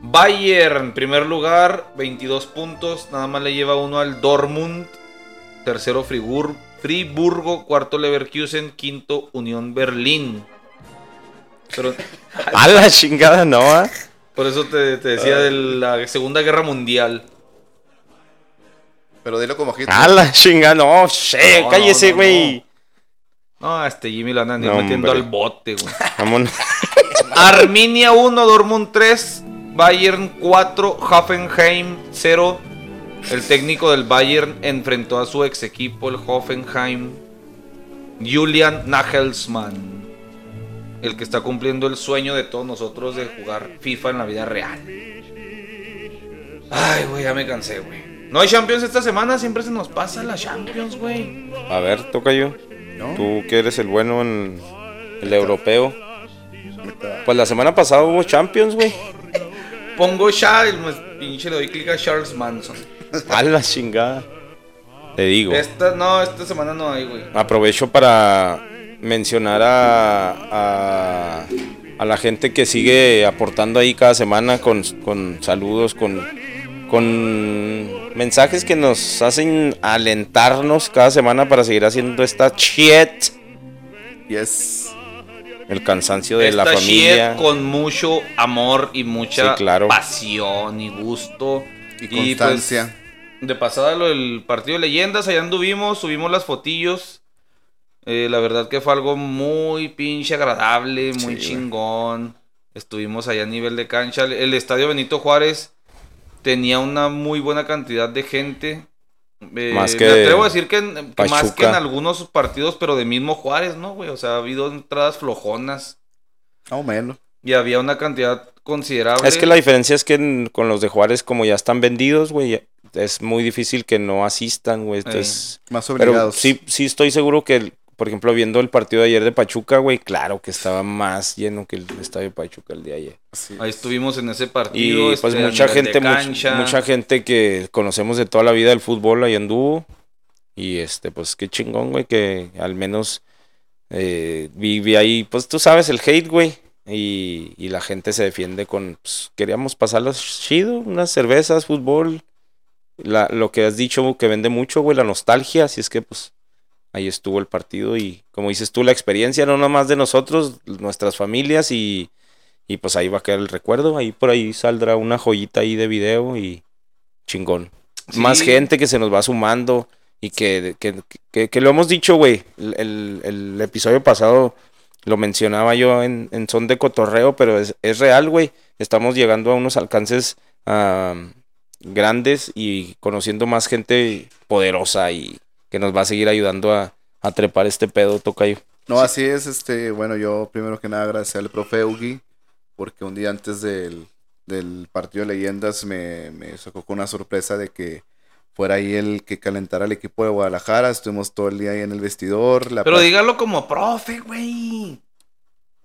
Bayern, primer lugar, 22 puntos. Nada más le lleva uno al Dortmund. Tercero, Frigur- Friburgo. Cuarto, Leverkusen. Quinto, Unión Berlín. Pero A la chingada, no. ah. por eso te, te decía de la Segunda Guerra Mundial. Pero dilo como ojito. A la chingada, no. che, No, cállese, no, no, güey. No, este Jimmy lo andan No, metiendo hombre. al bote, güey. Vámonos. Arminia 1, Dortmund 3, Bayern 4, Hoffenheim 0. El técnico del Bayern enfrentó a su ex equipo, el Hoffenheim, Julian Nagelsmann. El que está cumpliendo el sueño de todos nosotros de jugar FIFA en la vida real. Ay, güey, ya me cansé, güey. No hay Champions esta semana, siempre se nos pasa la Champions, güey. A ver, toca yo. ¿No? Tú que eres el bueno en el europeo. Pues la semana pasada hubo Champions, güey. Pongo ya, el pinche le doy clic a Charles Manson. A la chingada. Te digo. Esta, no, esta semana no hay, güey. Aprovecho para mencionar a, a, a la gente que sigue aportando ahí cada semana con, con saludos, con, con mensajes que nos hacen alentarnos cada semana para seguir haciendo esta shit. Yes. El cansancio de la familia. shit con mucho amor y mucha Sí, claro. pasión y gusto. Y pues, constancia. de pasada lo del partido de leyendas, allá anduvimos, subimos las fotillos. Eh, la verdad que fue algo muy pinche agradable, muy Sí, güey. chingón. Estuvimos allá a nivel de cancha. El estadio Benito Juárez tenía una muy buena cantidad de gente. Eh, Más me que atrevo a decir que, en- que más que en algunos partidos, pero de mismo Juárez, ¿no, güey? O sea, ha habido entradas flojonas No menos. y había una cantidad considerable. Es que la diferencia es que en- con los de Juárez, como ya están vendidos, güey, es muy difícil que no asistan, güey. Entonces, Más Pero obligados. sí, sí estoy seguro que, por ejemplo, viendo el partido de ayer de Pachuca, güey, claro que estaba más lleno que el estadio de Pachuca el día de ayer. Sí. Ahí estuvimos en ese Y partido. pues este, a mucha gente, mucha gente que conocemos de toda la vida del fútbol ahí anduvo. Y este, pues qué chingón, güey, que al menos eh, vi, vi ahí, pues tú sabes, el hate, güey. Y, y la gente se defiende con, pues, queríamos pasarlas chido, unas cervezas, fútbol. La, lo que has dicho que vende mucho, güey, la nostalgia. Así es que, pues, ahí estuvo el partido. Y como dices tú, la experiencia, no nomás de nosotros, nuestras familias y, y pues ahí va a quedar el recuerdo. Ahí por ahí saldrá una joyita ahí de video y chingón. Sí. Más gente que se nos va sumando y que, que, que- que lo hemos dicho, güey. El, el- el episodio pasado lo mencionaba yo en, en son de cotorreo, pero es, es real, güey. Estamos llegando a unos alcances ah, grandes y conociendo más gente poderosa y que nos va a seguir ayudando a, a trepar este pedo, tocayo. No, así es, este, bueno, yo primero que nada agradecer al profe Ugi, porque un día antes del, del partido de leyendas me, me sacó con una sorpresa de que fuera ahí el que calentara el equipo de Guadalajara, estuvimos todo el día ahí en el vestidor. La Pero dígalo como profe, güey.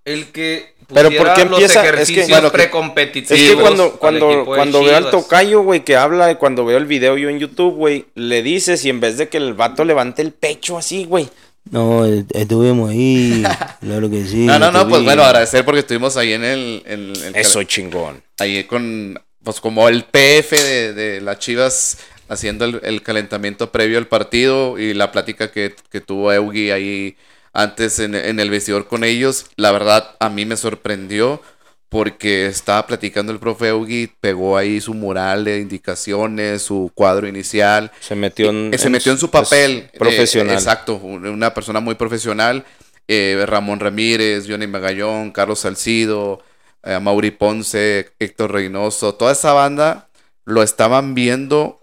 El que Pero pusiera ¿por qué los empieza? Es que- ejercicios bueno, precompetitivos Es que cuando, cuando, de cuando veo al tocayo, güey, que habla, y cuando veo el video yo en YouTube, güey, le dices y en vez de que el vato levante el pecho así, güey, No, est- estuvimos ahí, claro que sí. no, no, no, pues bueno, agradecer porque estuvimos ahí en el... en el- Eso chingón. ahí con, pues como el PF de, de las Chivas haciendo el, el calentamiento previo al partido y la plática que, que tuvo Eugi ahí antes en, en el vestidor con ellos, la verdad a mí me sorprendió porque estaba platicando el profe Eugi, pegó ahí su mural de indicaciones, su cuadro inicial, Se metió en, eh, se metió en su papel. es profesional. eh, exacto, un- una persona muy profesional. eh, Ramón Ramírez, Johnny Magallón, Carlos Salcido, eh, Mauri Ponce, Héctor Reynoso, toda esa banda lo estaban viendo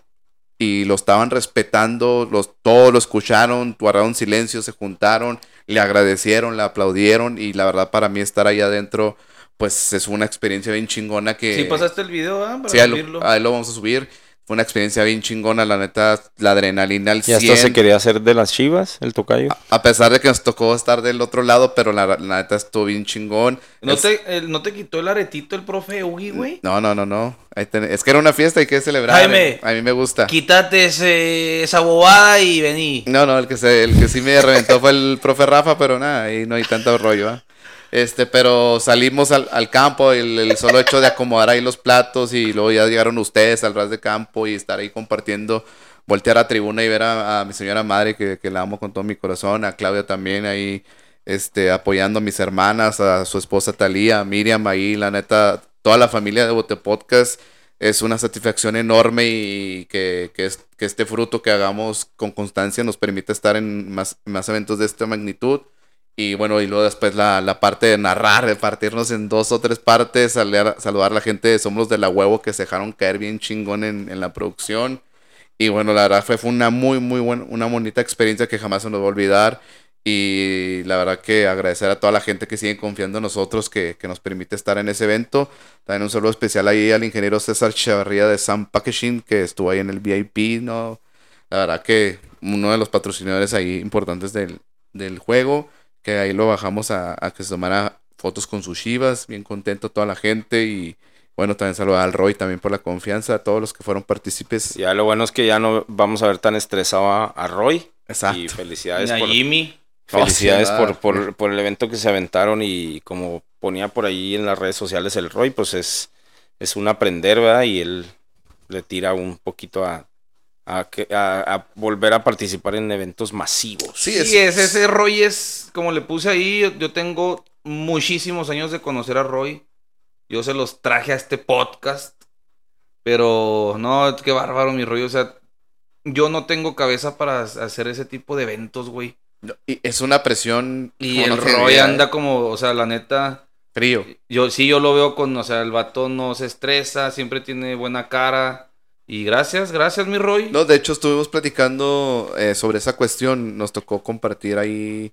y lo estaban respetando, los, todos lo escucharon, guardaron silencio, se juntaron, le agradecieron, le aplaudieron y la verdad para mí estar ahí adentro pues es una experiencia bien chingona que... Sí, pasaste el video, ¿ah? Para Sí, ahí lo, subirlo. ahí lo vamos a subir. Fue una experiencia bien chingona, la neta, la adrenalina al Y hasta 100. se quería hacer de las chivas, el tocayo. A pesar de que nos tocó estar del otro lado, pero la, la neta estuvo bien chingón. ¿No, Es- te, el- ¿No te quitó el aretito el profe Ugi, güey? no, no, no, no. Ten- Es que era una fiesta y que celebrar. Jaime. A mí me gusta. Quítate ese- esa bobada y vení. No, no, el que, se, el que sí me reventó fue el profe Rafa, pero nada, ahí no hay tanto rollo, ¿ah? Este, pero salimos al, al campo, el, el solo hecho de acomodar ahí los platos y luego ya llegaron ustedes al ras de campo y estar ahí compartiendo, voltear a tribuna y ver a, mi señora madre que, que la amo con todo mi corazón, a Claudia también ahí, este, apoyando a mis hermanas, a su esposa Talía, a Miriam ahí, la neta, toda la familia de Bote Podcast es una satisfacción enorme y que, que, es- que este fruto que hagamos con constancia nos permite estar en más, más eventos de esta magnitud. Y bueno, y luego después la, la parte de narrar, de partirnos en dos o tres partes, saludar, saludar a la gente de Somos de la Huevo que se dejaron caer bien chingón en, en la producción. Y bueno, la verdad fue, fue una muy, muy buena, una bonita experiencia que jamás se nos va a olvidar. Y la verdad que agradecer a toda la gente que sigue confiando en nosotros, que, que nos permite estar en ese evento. También un saludo especial ahí al ingeniero César Chavarría de Sam Packaging, que estuvo ahí en el VIP, ¿no? La verdad que uno de los patrocinadores ahí importantes del, del juego, que ahí lo bajamos a, a que se tomara fotos con sus chivas, bien contento toda la gente y bueno, también saludar al Roy también por la confianza, a todos los que fueron partícipes. Ya lo bueno es que ya no vamos a ver tan estresado a, a Roy. Exacto. Y felicidades Y a por, Jimmy. felicidades Oh, sí, por, por, por el evento que se aventaron y como ponía por ahí en las redes sociales el Roy, pues es, es un aprender, ¿verdad? Y él le tira un poquito a, a, que- a- a volver a participar en eventos masivos. Sí, Sí, es- es, ese Roy es, como le puse ahí, yo, tengo muchísimos años de conocer a Roy. Yo se los traje a este podcast. Pero no, qué bárbaro mi rollo. O sea, yo no tengo cabeza para hacer ese tipo de eventos, güey. y es una presión. Y el no Roy idea, anda como, o sea, la neta, frío. yo sí, yo lo veo con, o sea, el vato no se estresa, siempre tiene buena cara. Y gracias, gracias, mi Roy. No, de hecho estuvimos platicando eh, sobre esa cuestión. Nos tocó compartir ahí,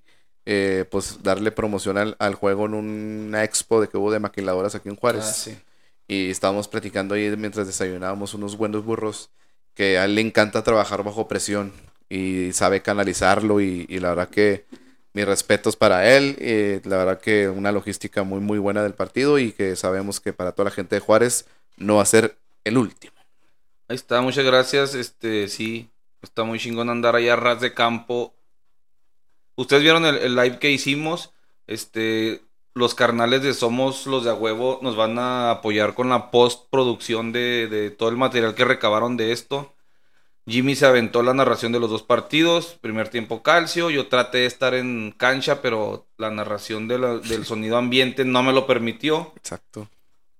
eh, pues darle promoción al, al juego en una expo de que hubo de maquiladoras aquí en Juárez. Ah, sí. Y estábamos platicando ahí mientras desayunábamos unos buenos burros que a él le encanta trabajar bajo presión y sabe canalizarlo y, y la verdad que mis respetos para él. eh, la verdad que una logística muy muy buena del partido y que sabemos que para toda la gente de Juárez no va a ser el último. Ahí está, muchas gracias. Este, sí, está muy chingón andar allá a ras de campo. Ustedes vieron el, el live que hicimos. Este, los carnales de Somos los de a huevo nos van a apoyar con la postproducción de, de todo el material que recabaron de esto. Jimmy se aventó la narración de los dos partidos. Primer tiempo calcio. Yo traté de estar en cancha, pero la narración de la- del sonido ambiente no me lo permitió Exacto.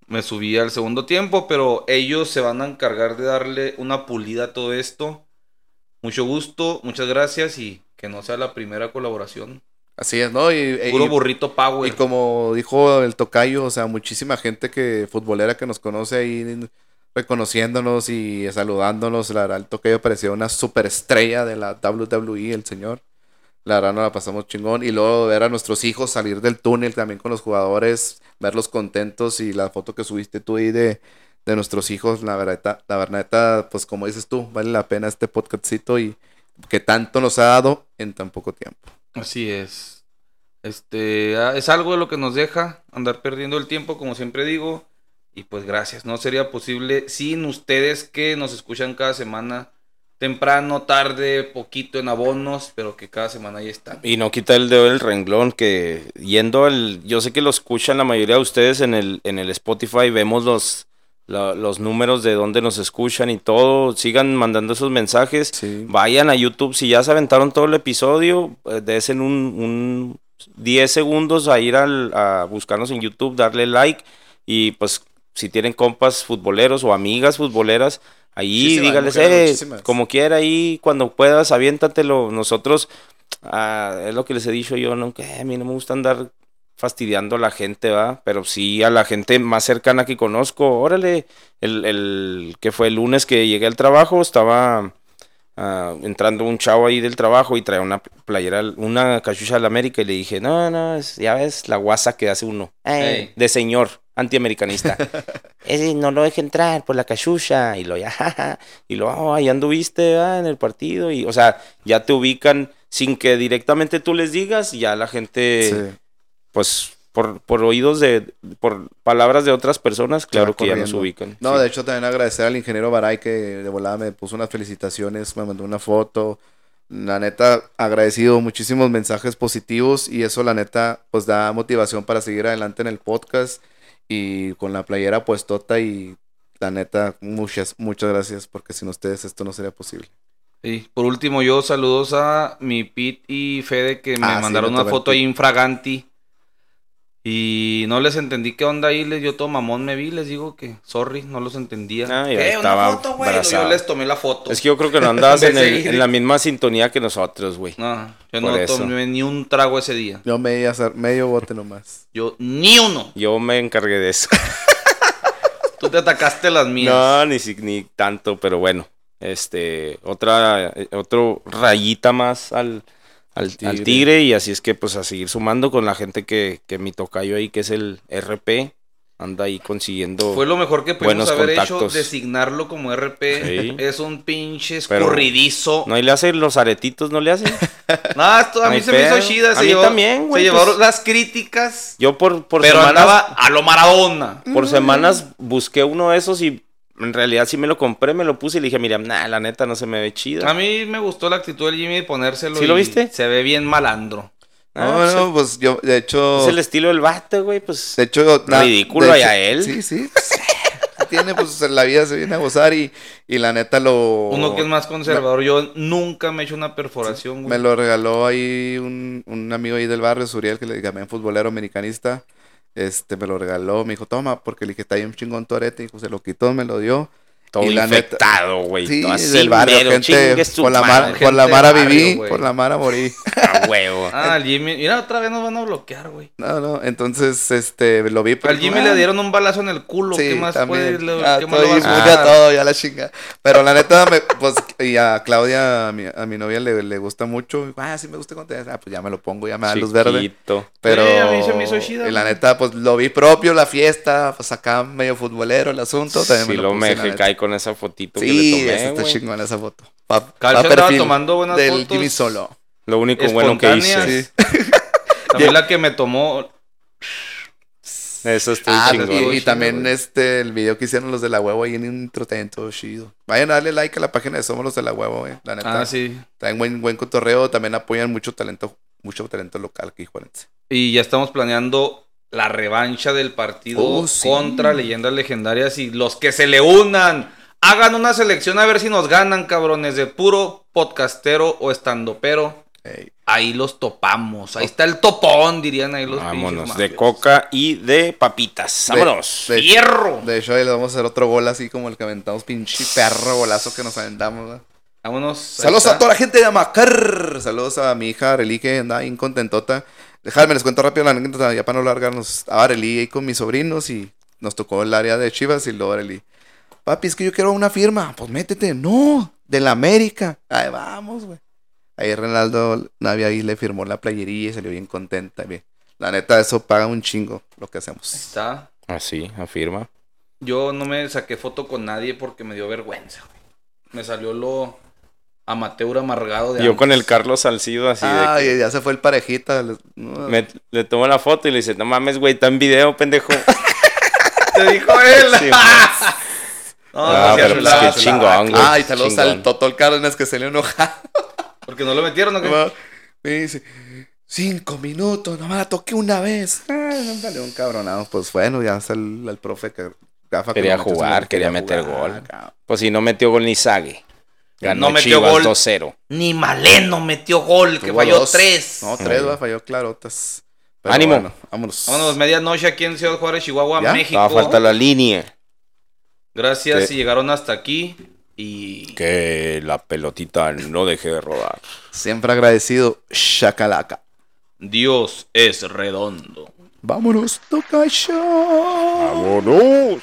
me subí al segundo tiempo, pero ellos se van a encargar de darle una pulida a todo esto. Mucho gusto, muchas gracias y que no sea la primera colaboración. Así es, ¿no? Y, Puro y- burrito power. Y como dijo el tocayo, o sea, muchísima gente que futbolera que nos conoce ahí reconociéndonos y saludándonos. La verdad, el tocayo parecía una superestrella de la WWE, el señor. La verdad, nos la pasamos chingón. Y luego ver a nuestros hijos salir del túnel también con los jugadores, verlos contentos y la foto que subiste tú ahí de, de nuestros hijos, la verdad, la verdad, pues como dices tú, vale la pena este podcastcito y que tanto nos ha dado en tan poco tiempo. Así es. Este, ah, es algo de lo que nos deja andar perdiendo el tiempo, como siempre digo. Y pues gracias, no sería posible sin ustedes que nos escuchan cada semana temprano, tarde, poquito en abonos, pero que cada semana ahí están. Y no quita el dedo del renglón, que yendo al... Yo sé que lo escuchan la mayoría de ustedes en el, en el Spotify, vemos los, la- los números de dónde nos escuchan y todo. Sigan mandando esos mensajes. Sí. Vayan a YouTube, si ya se aventaron todo el episodio, eh, desen un, un 10 segundos a ir al- a buscarnos en YouTube, darle like y pues si tienen compas futboleros o amigas futboleras, ahí dígales, mujeres, eh, como quiera, ahí cuando puedas, aviéntatelo. Nosotros, ah, es lo que les he dicho yo, no, que a mí no me gusta andar fastidiando a la gente, ¿va? Pero sí a la gente más cercana que conozco. Órale, el, el que fue el lunes que llegué al trabajo, estaba ah, entrando un chavo ahí del trabajo y traía una playera, una cachucha de la América y le dije, no, no, es- ya ves la guasa que hace uno. Ey. De señor, antiamericanista. Ese no lo deje entrar por la cachucha y lo ya, jaja, y lo, oh, ahí anduviste ah, en el partido y, o sea, ya te ubican sin que directamente tú les digas, ya la gente Sí. Pues por, por oídos de, por palabras de otras personas, claro que ya nos ubican. No, sí. de hecho también agradecer al ingeniero Baray que de volada me puso unas felicitaciones, me mandó una foto. La neta, agradecido, muchísimos mensajes positivos y eso la neta pues da motivación para seguir adelante en el podcast y con la playera puestota y la neta, muchas, muchas gracias porque sin ustedes esto no sería posible. Sí. Por último, yo saludos a mi Pete y Fede que me Ah, mandaron una foto ahí infraganti. Y no les entendí qué onda ahí, les dio todo mamón, me vi, les digo que, sorry, no los entendía. Ah, estaba Una foto, güey. abrazado. Yo les tomé la foto. Es que yo creo que no andabas en, el- la misma sintonía que nosotros, güey. No, yo Por no eso. tomé ni un trago ese día. Yo medio, medio bote nomás. Yo, ni uno. Yo me encargué de eso. Tú te atacaste las mías. No, ni, si- ni tanto, pero bueno. Este, otra, eh, otro rayita más al, al, al tigre. Y así es que pues a seguir sumando con la gente que, que mi tocayo ahí, que es el RP, anda ahí consiguiendo. Fue lo mejor que pudimos haber contactos. hecho, designarlo como RP. Sí. Es un pinche Pero- escurridizo. ¿No y le hacen los aretitos? ¿No le hacen? No, esto a mí se me hizo chida. A Se mí llevó, también, güey, Se llevaron pues. las críticas. Yo por, por pero semanas, andaba a lo Maradona. por semanas busqué uno de esos y en realidad sí me lo compré, me lo puse y le dije, mira, nah, la neta no se me ve chida. A mí me gustó la actitud del Jimmy de ponérselo. ¿Sí y lo viste? Se ve bien malandro. Ah, No, pues, no, pues yo, de hecho... Es el estilo del vato, güey, pues. De hecho, na- Ridículo de allá hecho- él. Sí, sí. Tiene, pues en la vida se viene a gozar y, y la neta lo. Uno que es más conservador. Yo nunca me he hecho una perforación, güey. Me lo regaló ahí un, un amigo ahí del barrio, Suriel, que le llamé futbolero americanista. Este, me lo regaló, me dijo, toma, porque le dije, está bien chingón tu arete. Dijo, se lo quitó, me lo dio. Todo y infectado, güey. Sí, todo así del barrio, mero, gente. Por la, mar, por la gente Mara barrio, viví, por la Mara morí. A huevo. Ah, al Jimmy. Mira, otra vez nos van a bloquear, güey. No, no, entonces, este, lo vi. pero Al Jimmy "Ah". le dieron un balazo en el culo. Sí, ¿Qué más también. puede? Ah, ¿Qué más lo vas a todo, ya la chinga. Pero la neta, me, pues, y a Claudia, a mi, a mi novia, le, le gusta mucho. Ah, sí me gusta contestar. Ah, pues ya me lo pongo, ya me da luz verde. Pero Sí, a mí se me hizo chida, y la neta, pues lo vi propio, la fiesta, pues acá medio futbolero el asunto. También Sí, me lo lo puse, con esa fotito que Sí, le esa tomé, está güey. chingona esa foto. Pa, pa perfil tomando buenas del fotos. Jimmy Solo. Lo único bueno que hice. También la que me tomó. Eso estoy Ah, chingón. y, también güey. este, el video que hicieron los de la huevo ahí en también todo chido. Vayan a darle like a la página de Somos los de la huevo, eh. La neta. Ah, sí. También buen, buen cotorreo, también apoyan mucho talento, mucho talento local aquí, Juárez. Y ya estamos planeando la revancha del partido Oh, sí. contra leyendas legendarias y los que se le unan. Hagan una selección a ver si nos ganan, cabrones, de puro podcastero o estandopero. Ey. Ahí los topamos. Ahí está el topón, dirían ahí los Vámonos. De coca y de papitas. Vámonos. de- ¡Fierro! De hecho, ahí le vamos a hacer otro gol así como el que aventamos, pinche perro golazo que nos aventamos. ¿verdad? Vámonos. Saludos a toda la gente de Amacar. Saludos a mi hija Arely que anda bien contentota. Dejadme, les cuento rápido la anécdota ya para no largarnos. A Arely ahí con mis sobrinos y nos tocó el área de Chivas y luego Arely. Papi, es que yo quiero una firma. Pues métete. No, de la América. Ahí vamos, güey. Ahí Renaldo Navia ahí le firmó la playería y salió bien contenta. bien. La neta, eso paga un chingo lo que hacemos. Ahí está. Así, afirma. Yo no me saqué foto con nadie porque me dio vergüenza, güey. Me salió lo amateur amargado de Yo antes. con el Carlos Salcido así de Ay, que ya se fue el parejita. no. me- le tomo la foto y le dice, no mames, güey, está en video, pendejo. Te dijo él. Sí, No, Ah, no pero pues qué chingón, güey. Ay, saludos al Totol Cárdenas que se le enojado. Porque no lo metieron, ¿o qué? Me dice, cinco minutos, nomás la toqué una vez. Ay, dale un cabronado. Pues bueno, ya está el, el profe que gafa que Quería jugar, quería meter gol. cabrón. Pues si no metió gol ni Sague. Ganó No metió Chivas gol. 2-0. Ni Maleno metió gol, que falló dos. tres. No, tres, va, falló clarotas. Pero Ánimo. bueno, vámonos. Vámonos, medianoche aquí en Ciudad Juárez, Chihuahua, ¿Ya? México. Todavía falta la línea. Gracias si llegaron hasta aquí. Y Que la pelotita no deje de rodar. Siempre agradecido, Shakalaka. Dios es redondo. Vámonos, toca. ¡Vámonos!